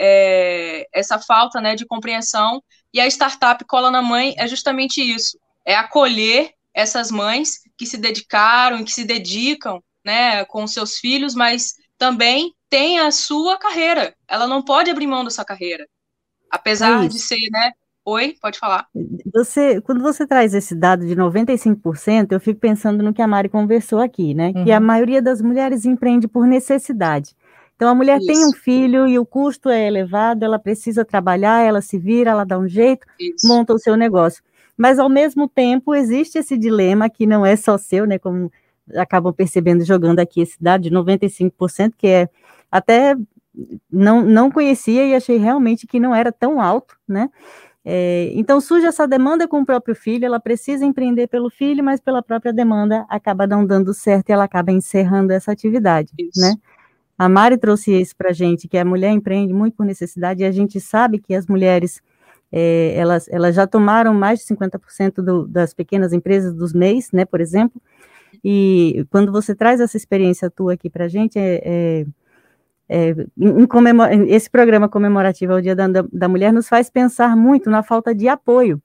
é, essa falta né, de compreensão E a startup Cola na Mãe é justamente isso, é acolher essas mães que se dedicaram, que se dedicam, né, com seus filhos, mas também tem a sua carreira. Ela não pode abrir mão da sua carreira. Apesar é de ser, né? Oi, pode falar. Você, quando você traz esse dado de 95%, eu fico pensando no que a Mari conversou aqui, né? Uhum. Que a uhum. maioria das mulheres empreende por necessidade. Então a mulher Isso. tem um filho e o custo é elevado, ela precisa trabalhar, ela se vira, ela dá um jeito, Isso. monta o seu negócio. Mas ao mesmo tempo existe esse dilema que não é só seu, né? Como acabam percebendo jogando aqui esse dado de 95%, que é até não, não conhecia e achei realmente que não era tão alto, né? É, então surge essa demanda com o próprio filho, ela precisa empreender pelo filho, mas pela própria demanda acaba não dando certo e ela acaba encerrando essa atividade, isso. né? A Mari trouxe isso para a gente, que a mulher empreende muito por necessidade, e a gente sabe que as mulheres, é, elas, elas já tomaram mais de 50% do, das pequenas empresas dos MEIs, né, por exemplo, e quando você traz essa experiência tua aqui para a gente, é, é, é esse programa comemorativo ao Dia da, da, Mulher nos faz pensar muito na falta de apoio,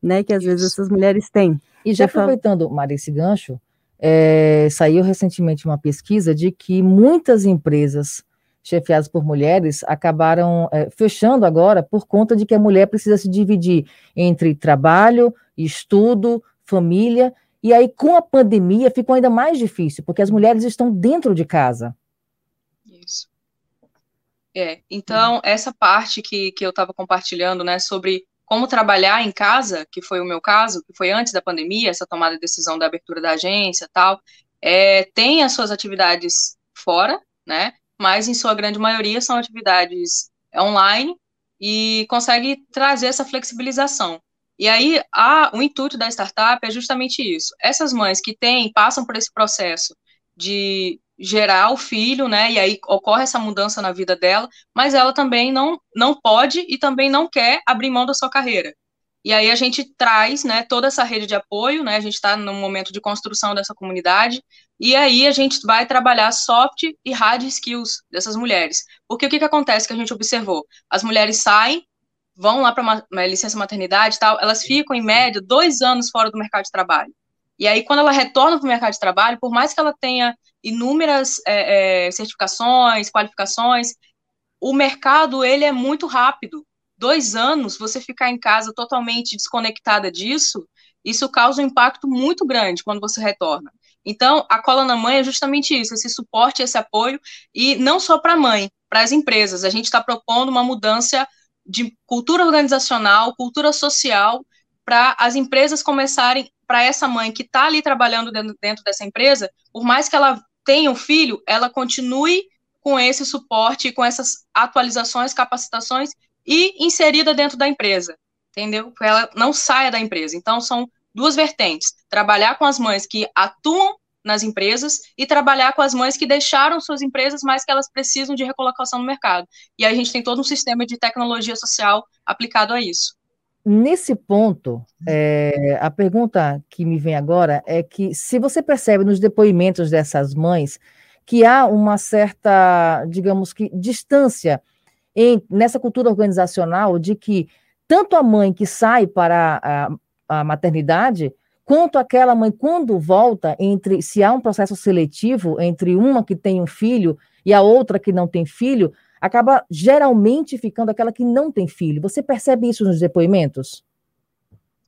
né, que às Isso. vezes essas mulheres têm. E já aproveitando, Maria, esse gancho, é, saiu recentemente uma pesquisa de que muitas empresas chefiadas por mulheres acabaram é, fechando agora por conta de que a mulher precisa se dividir entre trabalho, estudo, família, e aí com a pandemia ficou ainda mais difícil, porque as mulheres estão dentro de casa. É, então, essa parte que, que eu estava compartilhando, né, sobre como trabalhar em casa, que foi o meu caso, que foi antes da pandemia, essa tomada de decisão da abertura da agência tal, é, tem as suas atividades fora, né? Mas em sua grande maioria são atividades online e consegue trazer essa flexibilização. E aí, a, o intuito da startup é justamente isso. Essas mães que têm, passam por esse processo de gerar o filho, né? E aí ocorre essa mudança na vida dela, mas ela também não, não pode e também não quer abrir mão da sua carreira. E aí a gente traz, né, toda essa rede de apoio, né? A gente está no momento de construção dessa comunidade, e aí a gente vai trabalhar soft e hard skills dessas mulheres. Porque o que, que acontece que a gente observou? As mulheres saem, vão lá para uma, uma licença maternidade e tal, elas ficam, em média, dois anos fora do mercado de trabalho. E aí, quando ela retorna para o mercado de trabalho, por mais que ela tenha inúmeras é, é, certificações, qualificações, o mercado ele é muito rápido. Dois anos, você ficar em casa totalmente desconectada disso, isso causa um impacto muito grande quando você retorna. Então, a cola na mãe é justamente isso, esse suporte, esse apoio, e não só para a mãe, para as empresas. A gente está propondo uma mudança de cultura organizacional, cultura social, para as empresas começarem, para essa mãe que está ali trabalhando dentro, dentro dessa empresa, por mais que ela tenha um filho, ela continue com esse suporte, com essas atualizações, capacitações e inserida dentro da empresa, entendeu? Ela não saia da empresa. Então, são duas vertentes: trabalhar com as mães que atuam nas empresas e trabalhar com as mães que deixaram suas empresas, mas que elas precisam de recolocação no mercado. E a gente tem todo um sistema de tecnologia social aplicado a isso. Nesse ponto, é, a pergunta que me vem agora é que se você percebe nos depoimentos dessas mães que há uma certa, digamos que, distância em, nessa cultura organizacional de que tanto a mãe que sai para a, a maternidade, quanto aquela mãe, quando volta, entre se há um processo seletivo entre uma que tem um filho e a outra que não tem filho, acaba geralmente ficando aquela que não tem filho. Você percebe isso nos depoimentos?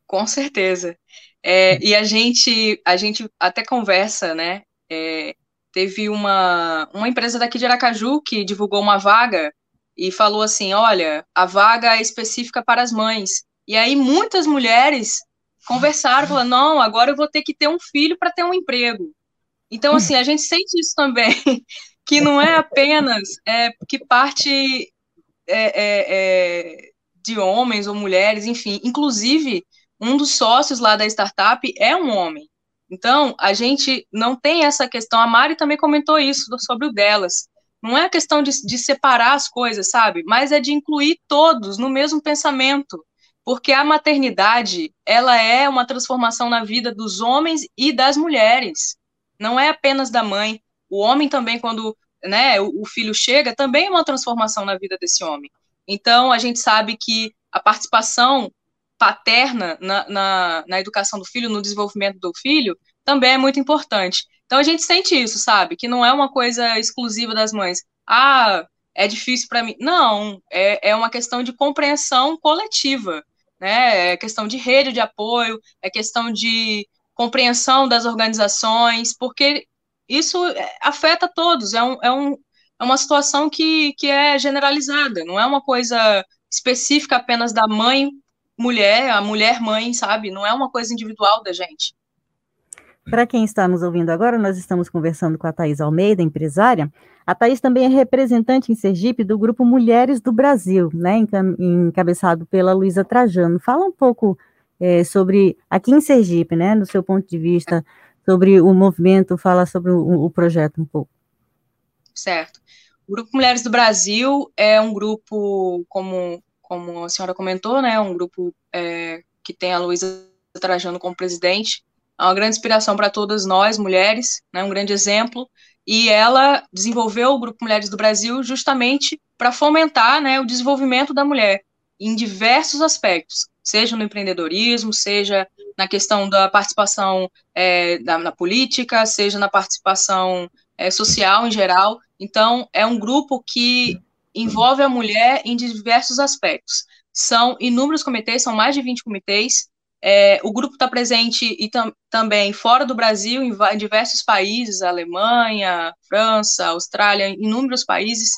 Com certeza. É, e a gente, a gente até conversa, né? É, teve uma, uma empresa daqui de Aracaju que divulgou uma vaga e falou assim: olha, a vaga é específica para as mães. E aí muitas mulheres conversaram, falaram: não, agora eu vou ter que ter um filho para ter um emprego. Então, assim, a gente sente isso também. que não é apenas é, que parte é, é, é, de homens ou mulheres, enfim. Inclusive, um dos sócios lá da startup é um homem. Então, a gente não tem essa questão. A Mari também comentou isso sobre o delas. Não é a questão de, de separar as coisas, sabe? Mas é de incluir todos no mesmo pensamento. Porque a maternidade, ela é uma transformação na vida dos homens e das mulheres. Não é apenas da mãe. O homem também, quando né, o, o filho chega, também é uma transformação na vida desse homem. Então, a gente sabe que a participação paterna na, na, na educação do filho, no desenvolvimento do filho, também é muito importante. Então a gente sente isso, sabe? Que não é uma coisa exclusiva das mães. Ah, é difícil para mim. Não, é, é uma questão de compreensão coletiva, né? É questão de rede de apoio, é questão de compreensão das organizações, porque isso é, afeta todos, é, um, é, um, é uma situação que, que é generalizada, não é uma coisa específica apenas da mãe mulher, a mulher mãe, sabe? Não é uma coisa individual da gente. Para quem está nos ouvindo agora, nós estamos conversando com a Thais Almeida, empresária. A Thais também é representante em Sergipe do grupo Mulheres do Brasil, né, encabeçado pela Luísa Trajano. Fala um pouco é, sobre, aqui em Sergipe, né, do seu ponto de vista, sobre o movimento, fala sobre o, o projeto um pouco. Certo. O Grupo Mulheres do Brasil é um grupo, como, como a senhora comentou, né, um grupo é, que tem a Luísa Trajano como presidente, é uma grande inspiração para todas nós, mulheres, né, um grande exemplo, e ela desenvolveu o Grupo Mulheres do Brasil justamente para fomentar né, o desenvolvimento da mulher em diversos aspectos, seja no empreendedorismo, seja na questão da participação é, da, na política, seja na participação é, social em geral. Então, é um grupo que envolve a mulher em diversos aspectos. São inúmeros comitês, são mais de 20 comitês, é, o grupo está presente e tam, também fora do Brasil, em, em, diversos países, Alemanha, França, Austrália, inúmeros países.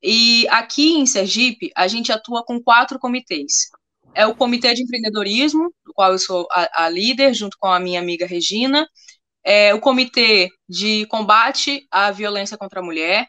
E aqui em Sergipe, a gente atua com quatro comitês. É o Comitê de Empreendedorismo, do qual eu sou a, a líder, junto com a minha amiga Regina. É o Comitê de Combate à Violência contra a Mulher,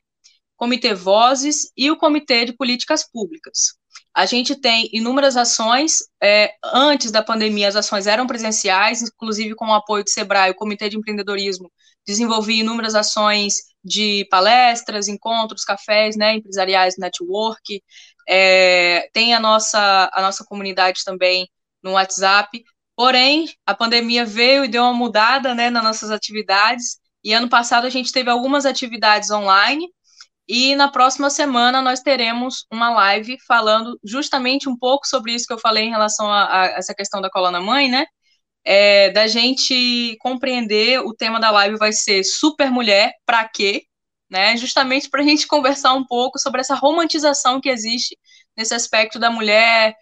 Comitê Vozes e o Comitê de Políticas Públicas. A gente tem inúmeras ações. É, antes da pandemia, as ações eram presenciais, inclusive com o apoio do SEBRAE, o Comitê de Empreendedorismo desenvolvia inúmeras ações de palestras, encontros, cafés né, empresariais, network. É, tem a nossa, a nossa comunidade também no WhatsApp. Porém, a pandemia veio e deu uma mudada né, nas nossas atividades. E ano passado a gente teve algumas atividades online, e na próxima semana nós teremos uma live falando justamente um pouco sobre isso que eu falei em relação a, a essa questão da coluna mãe, né? É, da gente compreender, o tema da live vai ser super mulher, para quê? Né? Justamente para a gente conversar um pouco sobre essa romantização que existe nesse aspecto da mulher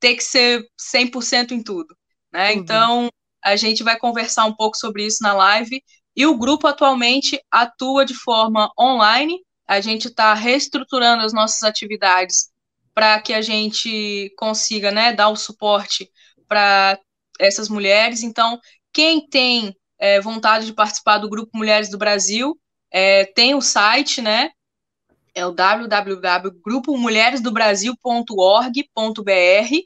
ter que ser 100% em tudo. Né? Uhum. Então, a gente vai conversar um pouco sobre isso na live. E o grupo atualmente atua de forma online, a gente está reestruturando as nossas atividades para que a gente consiga né, dar o suporte para essas mulheres. Então, quem tem é, vontade de participar do Grupo Mulheres do Brasil, é, tem o site, né? É o www.grupomulheresdobrasil.org.br.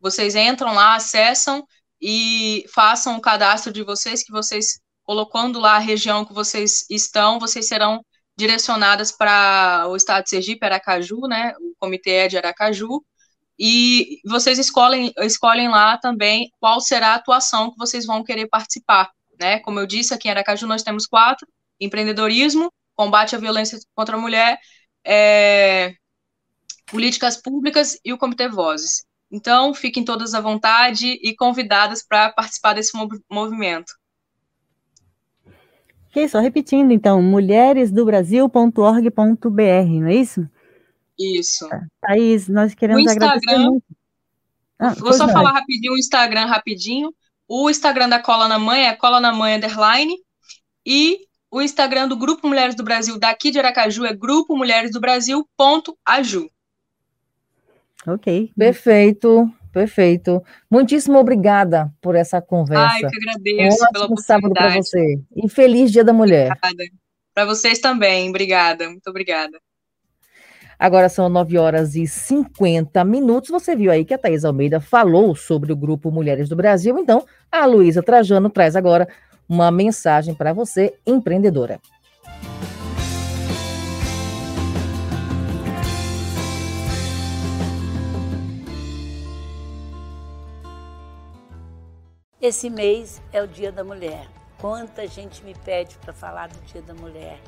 Vocês entram lá, acessam e façam o cadastro de vocês, que vocês, colocando lá a região que vocês estão, vocês serão direcionadas para o estado de Sergipe, Aracaju, né? O comitê é de Aracaju. E vocês escolhem, escolhem lá também qual será a atuação que vocês vão querer participar, né? Como eu disse, aqui em Aracaju nós temos quatro: empreendedorismo, combate à violência contra a mulher, é, políticas públicas e o Comitê Vozes. Então, fiquem todas à vontade e convidadas para participar desse movimento. Ok, só repetindo, então, mulheresdobrasil.org.br, não é isso? Isso. Thaís, nós queremos o Instagram, agradecer muito. Ah, vou só falar rapidinho o Instagram, rapidinho. O Instagram da Cola na Mãe é Cola na Mãe Underline. E o Instagram do Grupo Mulheres do Brasil daqui de Aracaju é Grupo Mulheres do Brasil ponto Aju. Ok. Perfeito. Perfeito. Muitíssimo obrigada por essa conversa. Ai, que agradeço um pela oportunidade. sábado para você. E feliz Dia da Mulher. Para vocês também. Obrigada. Muito obrigada. Agora são 9 horas e 50 minutos. Você viu aí que a Thais Almeida falou sobre o grupo Mulheres do Brasil. Então, a Luísa Trajano traz agora uma mensagem para você, empreendedora. Esse mês é o Dia da Mulher. Quanta gente me pede para falar do Dia da Mulher.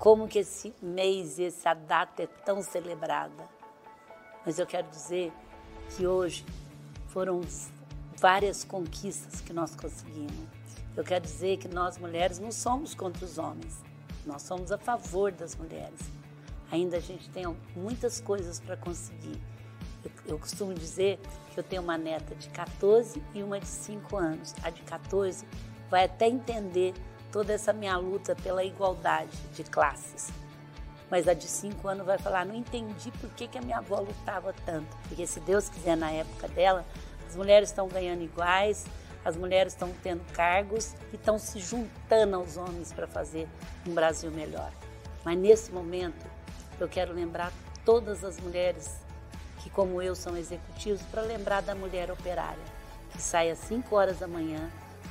Como que esse mês, essa data é tão celebrada. Mas eu quero dizer que hoje foram várias conquistas que nós conseguimos. Eu quero dizer que nós mulheres não somos contra os homens, nós somos a favor das mulheres. Ainda a gente tem muitas coisas para conseguir. Eu, eu, costumo dizer que eu tenho uma neta de 14 e uma de 5 anos. A de 14 vai até entender toda essa minha luta pela igualdade de classes. Mas a de 5 anos vai falar: não entendi por que, que a minha avó lutava tanto. Porque se Deus quiser, na época dela, as mulheres estão ganhando iguais, as mulheres estão tendo cargos e estão se juntando aos homens para fazer um Brasil melhor. Mas nesse momento, eu quero lembrar todas as mulheres que, como eu, são executivos, para lembrar da mulher operária, que sai às 5 horas da manhã,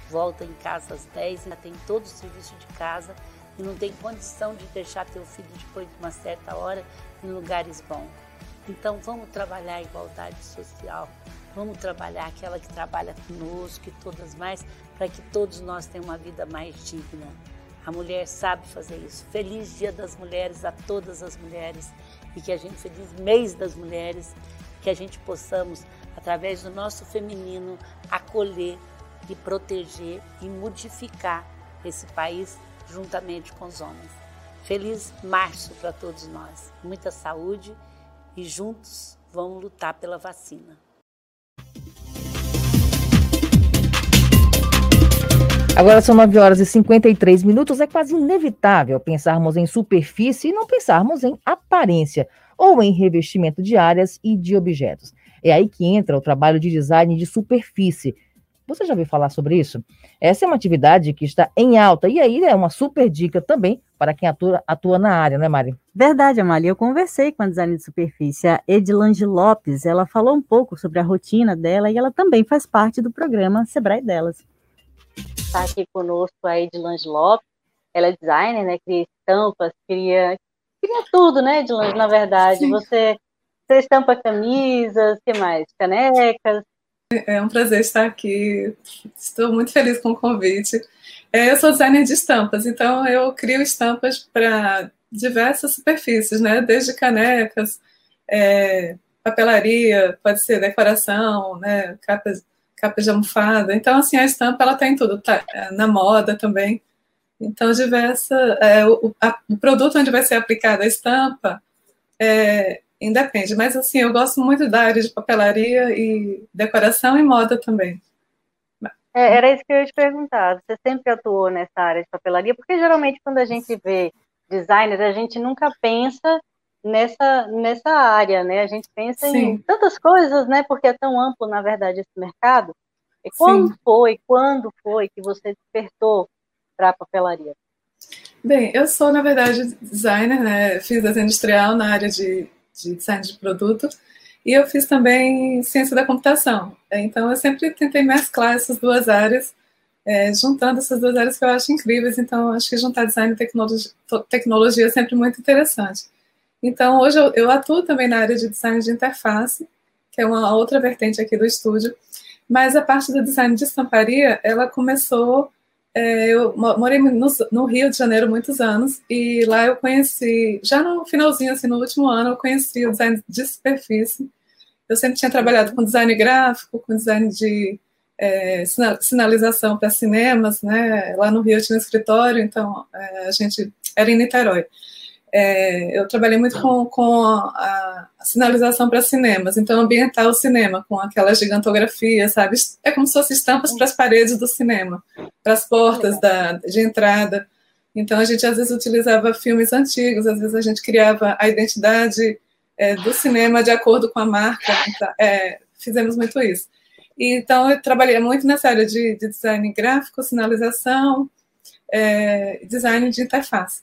volta em casa às 10, ainda tem todo o serviço de casa e não tem condição de deixar teu filho depois de uma certa hora em lugares bons. Então vamos trabalhar a igualdade social, vamos trabalhar aquela que trabalha conosco e todas mais, para que todos nós tenhamos uma vida mais digna. A mulher sabe fazer isso. Feliz Dia das Mulheres a todas as mulheres e que a gente feliz mês das mulheres, que a gente possamos através do nosso feminino acolher e proteger e modificar esse país juntamente com os homens. Feliz março para todos nós. Muita saúde e juntos vamos lutar pela vacina. Agora são 9 horas e 53 minutos. É quase inevitável pensarmos em superfície e não pensarmos em aparência ou em revestimento de áreas e de objetos. É aí que entra o trabalho de design de superfície. Você já ouviu falar sobre isso? Essa é uma atividade que está em alta e aí é uma super dica também para quem atua, atua na área, não é, Mari? Verdade, Amalia. Eu conversei com a design de superfície, a Edilange Lopes. Ela falou um pouco sobre a rotina dela e ela também faz parte do programa Sebrae Delas. Está aqui conosco a Edilange Lopes. Ela é designer, né? Cria estampas, cria, cria tudo, né, Edilange, na verdade. Você, você estampa camisas, que mais? Canecas. É um prazer estar aqui. Estou muito feliz com o convite. É, eu sou designer de estampas, então eu crio estampas para diversas superfícies, né? Desde canecas, é, papelaria, pode ser decoração, né? Capas capa de almofada. Então, assim, a estampa ela tem tudo, tá, é, na moda também. Então, diversa. É, o, a, o, produto onde vai ser aplicada a estampa é, independe, mas assim, eu gosto muito da área de papelaria e decoração e moda também. É, era isso que eu ia te perguntar. Você sempre atuou nessa área de papelaria? Porque geralmente quando a gente vê designer, a gente nunca pensa nessa, nessa área, né? A gente pensa Sim. em tantas coisas, né? Porque é tão amplo, na verdade, esse mercado. E quando Sim. foi, quando foi que você despertou para a papelaria? Bem, eu sou, na verdade, designer, né? Fiz desenho industrial na área de, de design de produto e eu fiz também ciência da computação. Então, eu sempre tentei mesclar essas duas áreas, é, juntando essas duas áreas que eu acho incríveis. Então, acho que juntar design e tecnologia, tecnologia é sempre muito interessante. Então, hoje eu, eu, atuo também na área de design de interface, que é uma outra vertente aqui do estúdio, mas a parte do design de estamparia, ela começou, é, eu morei no, no, Rio de Janeiro muitos anos, e lá eu conheci, já no finalzinho, assim, no último ano, eu conheci o design de superfície, eu sempre tinha trabalhado com design gráfico, com design de é, sinalização para cinemas, né? Lá no Rio tinha um escritório, então é, a gente era em Niterói. É, eu trabalhei muito com, com a, a sinalização para cinemas, então ambientar o cinema com aquela gigantografia, sabe? É como se fossem estampas para as paredes do cinema, para as portas da, de entrada. Então a gente às vezes utilizava filmes antigos, às vezes a gente criava a identidade é, do cinema de acordo com a marca. Então, é, fizemos muito isso. E, então eu trabalhei muito nessa área de, de design gráfico, sinalização, é, design de interface.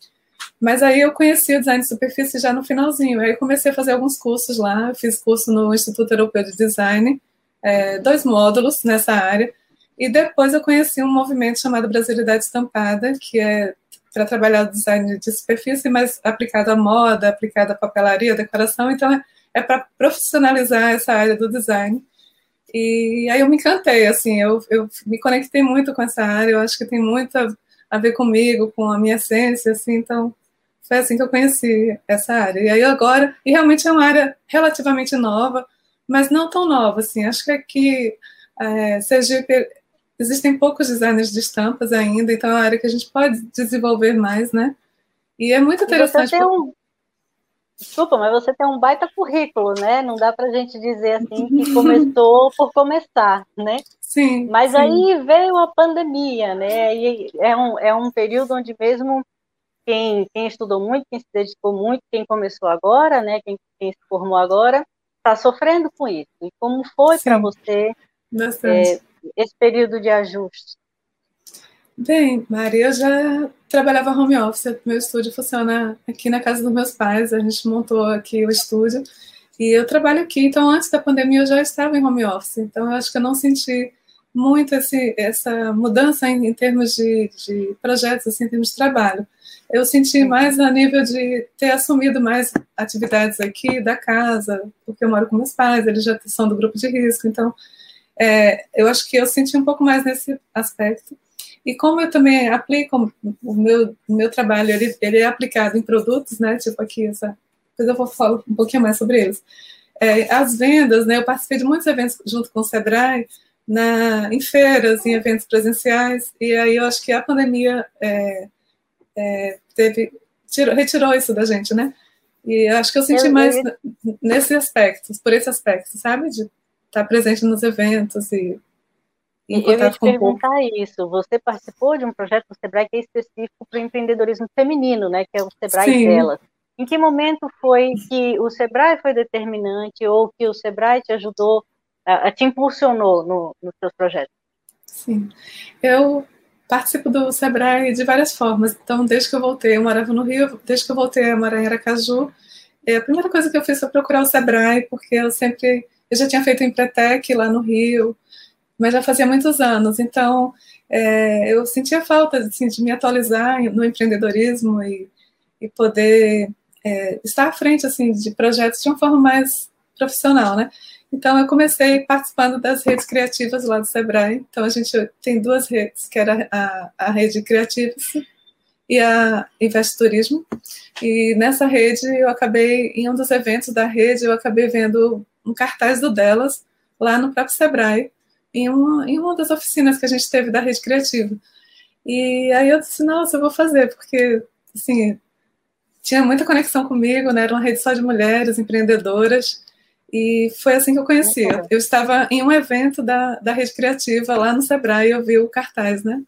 Mas aí eu conheci o design de superfície já no finalzinho. Aí comecei a fazer alguns cursos lá. Eu fiz curso no Instituto Europeu de Design, é, dois módulos nessa área. E depois eu conheci um movimento chamado Brasilidade Estampada, que é para trabalhar o design de superfície, mas aplicado à moda, aplicado à papelaria, decoração. Então é, é para profissionalizar essa área do design. E aí eu me encantei, assim, eu, eu me conectei muito com essa área. Eu acho que tem muito a, ver comigo, com a minha essência, assim. Então foi assim que eu conheci essa área. E aí agora, e realmente é uma área relativamente nova, mas não tão nova, assim. Acho que aqui é, Sergipe existem poucos designers de estampas ainda, então é uma área que a gente pode desenvolver mais, né? E é muito interessante. você tem um... Desculpa, mas você tem um baita currículo, né? Não dá para a gente dizer assim que começou por começar, né? Sim. Mas sim. aí veio a pandemia, né? E é um, é um período onde mesmo quem, quem estudou muito, quem se dedicou muito, quem começou agora, né? Quem, quem se formou agora, está sofrendo com isso. E como foi para você é, esse período de ajuste? Bem, Maria, eu já trabalhava home office. Meu estúdio funciona aqui na casa dos meus pais. A gente montou aqui o estúdio e eu trabalho aqui. Então, antes da pandemia, eu já estava em home office. Então, eu acho que eu não senti muito esse, essa mudança em, em termos de, de, projetos, assim, em termos de trabalho. Eu senti mais a nível de ter assumido mais atividades aqui da casa, porque eu moro com meus pais, eles já são do grupo de risco. Então, é, eu acho que eu senti um pouco mais nesse aspecto. E como eu também aplico o meu, o meu trabalho, ele, ele é aplicado em produtos, né? Tipo aqui, essa, depois eu vou falar um pouquinho mais sobre eles. É, as vendas, né? Eu participei de muitos eventos junto com o Sebrae, na, em feiras, em eventos presenciais, e aí eu acho que a pandemia é, é, teve, tirou, retirou isso da gente, né? E acho que eu senti eu, mais eu... nesse aspecto, por esse aspecto, sabe? De estar presente nos eventos e eu ia te perguntar isso. Você participou de um projeto do Sebrae que é específico para o empreendedorismo feminino, né? Que é o Sebrae Sim. Delas. Em que momento foi que o Sebrae foi determinante ou que o Sebrae te ajudou, a, te impulsionou no, nos seus projetos? Sim, eu participo do Sebrae de várias formas. Então, desde que eu voltei, eu morava no Rio, desde que eu voltei a morar em Aracaju, a primeira coisa que eu fiz foi procurar o Sebrae, porque eu sempre, eu já tinha feito o Empretec lá no Rio, mas já fazia muitos anos. Então, é, eu sentia falta assim, de me atualizar no empreendedorismo e, e poder é, estar à frente assim de projetos de uma forma mais profissional, né? Então, eu comecei participando das redes criativas lá do Sebrae. Então, a gente tem duas redes, que era a, a rede Criativos e a Invest Turismo. E nessa rede, eu acabei, em um dos eventos da rede, eu acabei vendo um cartaz do delas lá no próprio Sebrae, em uma, em uma das oficinas que a gente teve da rede criativa. E aí eu disse, nossa, eu vou fazer, porque, assim, tinha muita conexão comigo, né? Era uma rede só de mulheres empreendedoras, e foi assim que eu conheci. Eu, estava em um evento da, da rede criativa lá no Sebrae e eu vi o cartaz, né?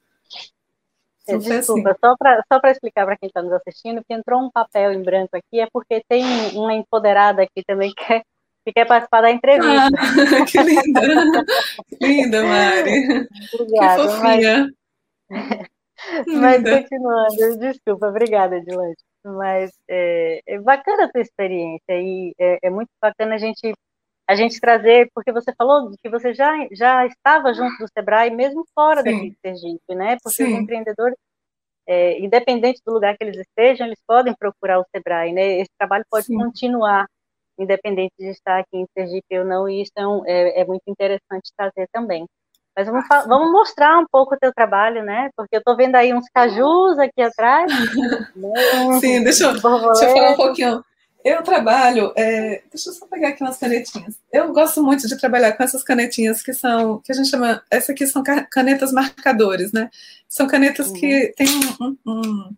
Então, Desculpa, assim. só para só explicar para quem está nos assistindo, que entrou um papel em branco aqui, é porque tem uma empoderada aqui também que quer que quer participar da entrevista. Ah, que linda! linda, Mari! Obrigada. Que fofinha! Mas, mas continuando, desculpa, obrigada, Edilante. Mas é, é, bacana a tua experiência e é, é, muito bacana a gente a gente trazer, porque você falou que você já, já estava junto do Sebrae, mesmo fora Sim. daqui de Sergipe, né? Porque Sim. os empreendedores, é, independente do lugar que eles estejam, eles podem procurar o Sebrae, né? Esse trabalho pode Sim. continuar independente de estar aqui em Sergipe ou não, e isso é, um, é, é muito interessante trazer também. Mas vamos, vamos, mostrar um pouco o teu trabalho, né? Porque eu estou vendo aí uns cajus aqui atrás. né? Sim, deixa eu, deixa eu falar um pouquinho. Eu trabalho, é, deixa eu só pegar aqui umas canetinhas. Eu gosto muito de trabalhar com essas canetinhas que são, que a gente chama, essa aqui são canetas marcadores, né? São canetas uhum. que têm um, um,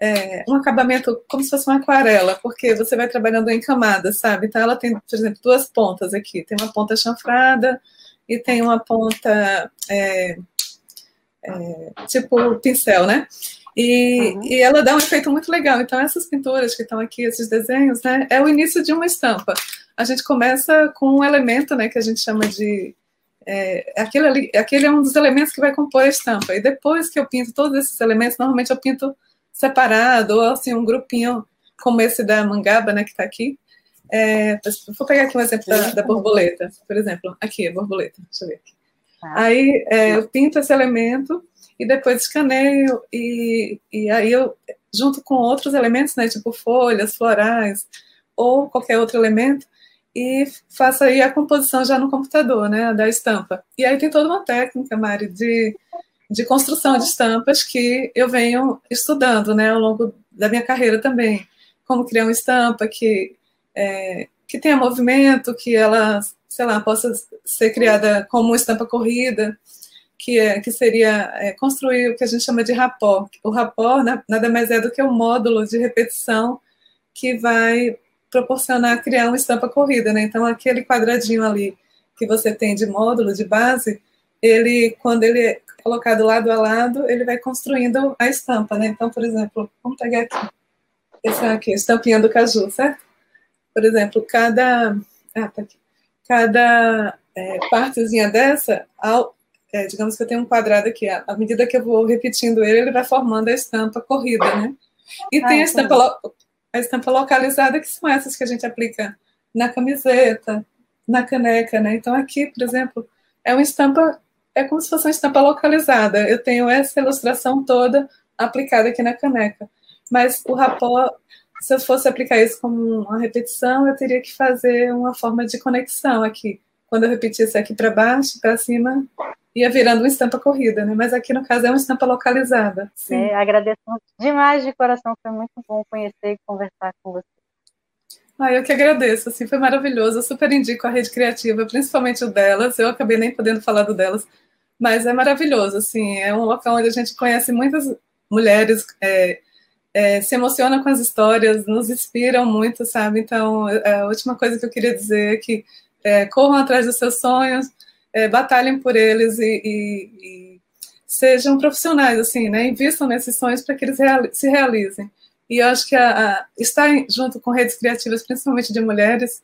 é, um acabamento como se fosse uma aquarela, porque você vai trabalhando em camadas, sabe? Então ela tem, por exemplo, duas pontas aqui. Tem uma ponta chanfrada e tem uma ponta é, é, tipo pincel, né? E, uhum. e, ela dá um efeito muito legal. Então, essas pinturas que estão aqui, esses desenhos, né, é o início de uma estampa. A gente começa com um elemento, né, que a gente chama de. É, aquele, ali, aquele é um dos elementos que vai compor a estampa. E depois que eu pinto todos esses elementos, normalmente eu pinto separado, ou assim, um grupinho como esse da mangaba, né, que está aqui. É, vou pegar aqui um exemplo da, da, borboleta, por exemplo. Aqui, a borboleta, deixa eu ver aqui. Tá. Aí é, eu pinto esse elemento e depois escaneio, e, e aí eu, junto com outros elementos, né, tipo folhas, florais, ou qualquer outro elemento, e faço aí a composição já no computador, né, da estampa. E aí tem toda uma técnica, Mari, de de construção de estampas que eu venho estudando né, ao longo da minha carreira também. Como criar uma estampa que, é, que tenha movimento, que ela, sei lá, possa ser criada como estampa corrida, que, é, que seria é, construir o que a gente chama de rapport. O rapport nada mais é do que um módulo de repetição que vai proporcionar criar uma estampa corrida, né? Então, aquele quadradinho ali que você tem de módulo, de base, ele, quando ele colocado lado a lado, ele vai construindo a estampa, né? Então, por exemplo, vamos pegar aqui, esse aqui, a estampinha do caju, certo? Por exemplo, cada, ah, tá aqui, cada é, partezinha dessa, ao, é, digamos que eu tenho um quadrado aqui, à medida que eu vou repetindo ele, ele vai formando a estampa corrida, né? E ah, tem a estampa, a estampa localizada, que são essas que a gente aplica na camiseta, na caneca, né? Então aqui, por exemplo, é uma estampa, é como se fosse uma estampa localizada. Eu tenho essa ilustração toda aplicada aqui na caneca. Mas o rapó, se eu fosse aplicar isso como uma repetição, eu teria que fazer uma forma de conexão aqui. Quando eu repetisse aqui para baixo, para cima, ia virando uma estampa corrida, né? Mas aqui no caso é uma estampa localizada. Sim. É, agradeço demais de coração, foi muito bom conhecer e conversar com você. Ah, eu que agradeço, assim, foi maravilhoso. Eu super indico a rede criativa, principalmente o delas. Eu acabei nem podendo falar do delas, mas é maravilhoso, assim, é um local onde a gente conhece muitas mulheres, é, é, se emociona com as histórias, nos inspiram muito, sabe? Então, a última coisa que eu queria dizer é que é, corram atrás dos seus sonhos, é, batalhem por eles e, e, e, sejam profissionais, assim, né? Invistam nesses sonhos para que eles reali se realizem. E eu acho que a, a, estar junto com redes criativas, principalmente de mulheres,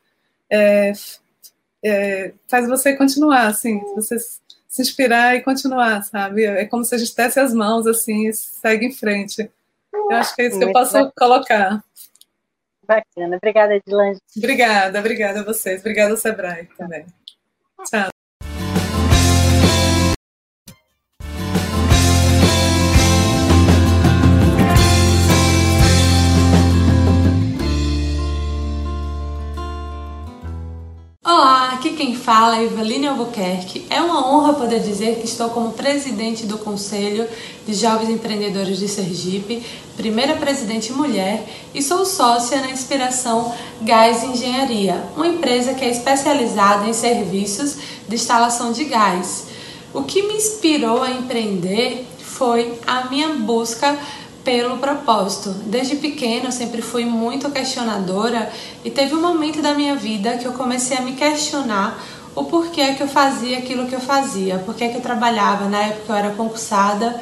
é, é, faz você continuar, assim, você se inspirar e continuar, sabe? É como se a gente desse as mãos, assim, e segue em frente. Eu acho que é isso que eu posso bacana. colocar. Bacana. Obrigada, Edilange. Obrigada, obrigada a vocês. Obrigada ao Sebrae também. Tchau. Olá, aqui quem fala é Eveline Albuquerque. É uma honra poder dizer que estou como presidente do Conselho de Jovens Empreendedores de Sergipe, primeira presidente mulher, e sou sócia na Inspiração Gás Engenharia, uma empresa que é especializada em serviços de instalação de gás. O que me inspirou a empreender foi a minha busca pelo propósito. Desde pequena eu sempre fui muito questionadora e teve um momento da minha vida que eu comecei a me questionar o porquê que eu fazia aquilo que eu fazia, porquê que eu trabalhava, na época eu era concursada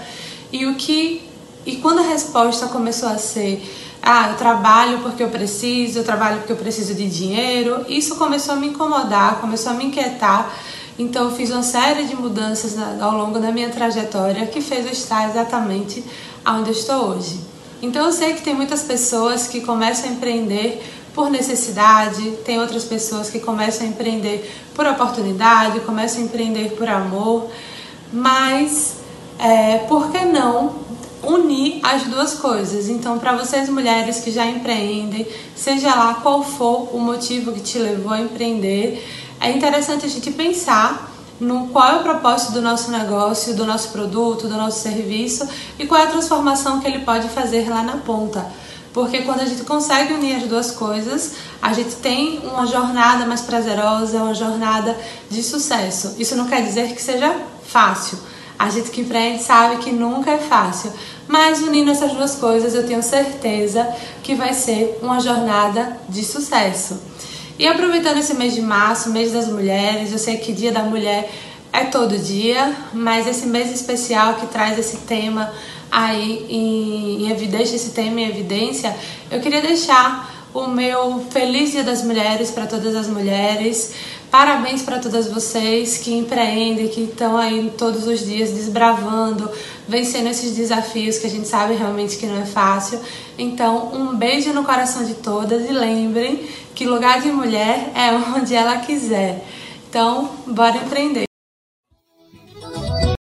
e o que e quando a resposta começou a ser ah, eu trabalho porque eu preciso, eu trabalho porque eu preciso de dinheiro, isso começou a me incomodar, começou a me inquietar. Então eu fiz uma série de mudanças ao longo da minha trajetória que fez eu estar exatamente onde eu estou hoje. Então eu sei que tem muitas pessoas que começam a empreender por necessidade, tem outras pessoas que começam a empreender por oportunidade, começam a empreender por amor, mas é, por que não unir as duas coisas? Então, para vocês mulheres que já empreendem, seja lá qual for o motivo que te levou a empreender, é interessante a gente pensar no qual é o propósito do nosso negócio, do nosso produto, do nosso serviço e qual é a transformação que ele pode fazer lá na ponta. Porque quando a gente consegue unir as duas coisas, a gente tem uma jornada mais prazerosa, uma jornada de sucesso. Isso não quer dizer que seja fácil. A gente que empreende sabe que nunca é fácil, mas unindo essas duas coisas, eu tenho certeza que vai ser uma jornada de sucesso. E aproveitando esse mês de março, mês das mulheres, eu sei que Dia da Mulher é todo dia, mas esse mês especial que traz esse tema aí em, evidência, esse tema em evidência, eu queria deixar o meu feliz Dia das Mulheres para todas as mulheres. Parabéns para todas vocês que empreendem, que estão aí todos os dias desbravando, vencendo esses desafios que a gente sabe realmente que não é fácil. Então, um beijo no coração de todas e lembrem que lugar de mulher é onde ela quiser. Então, bora empreender.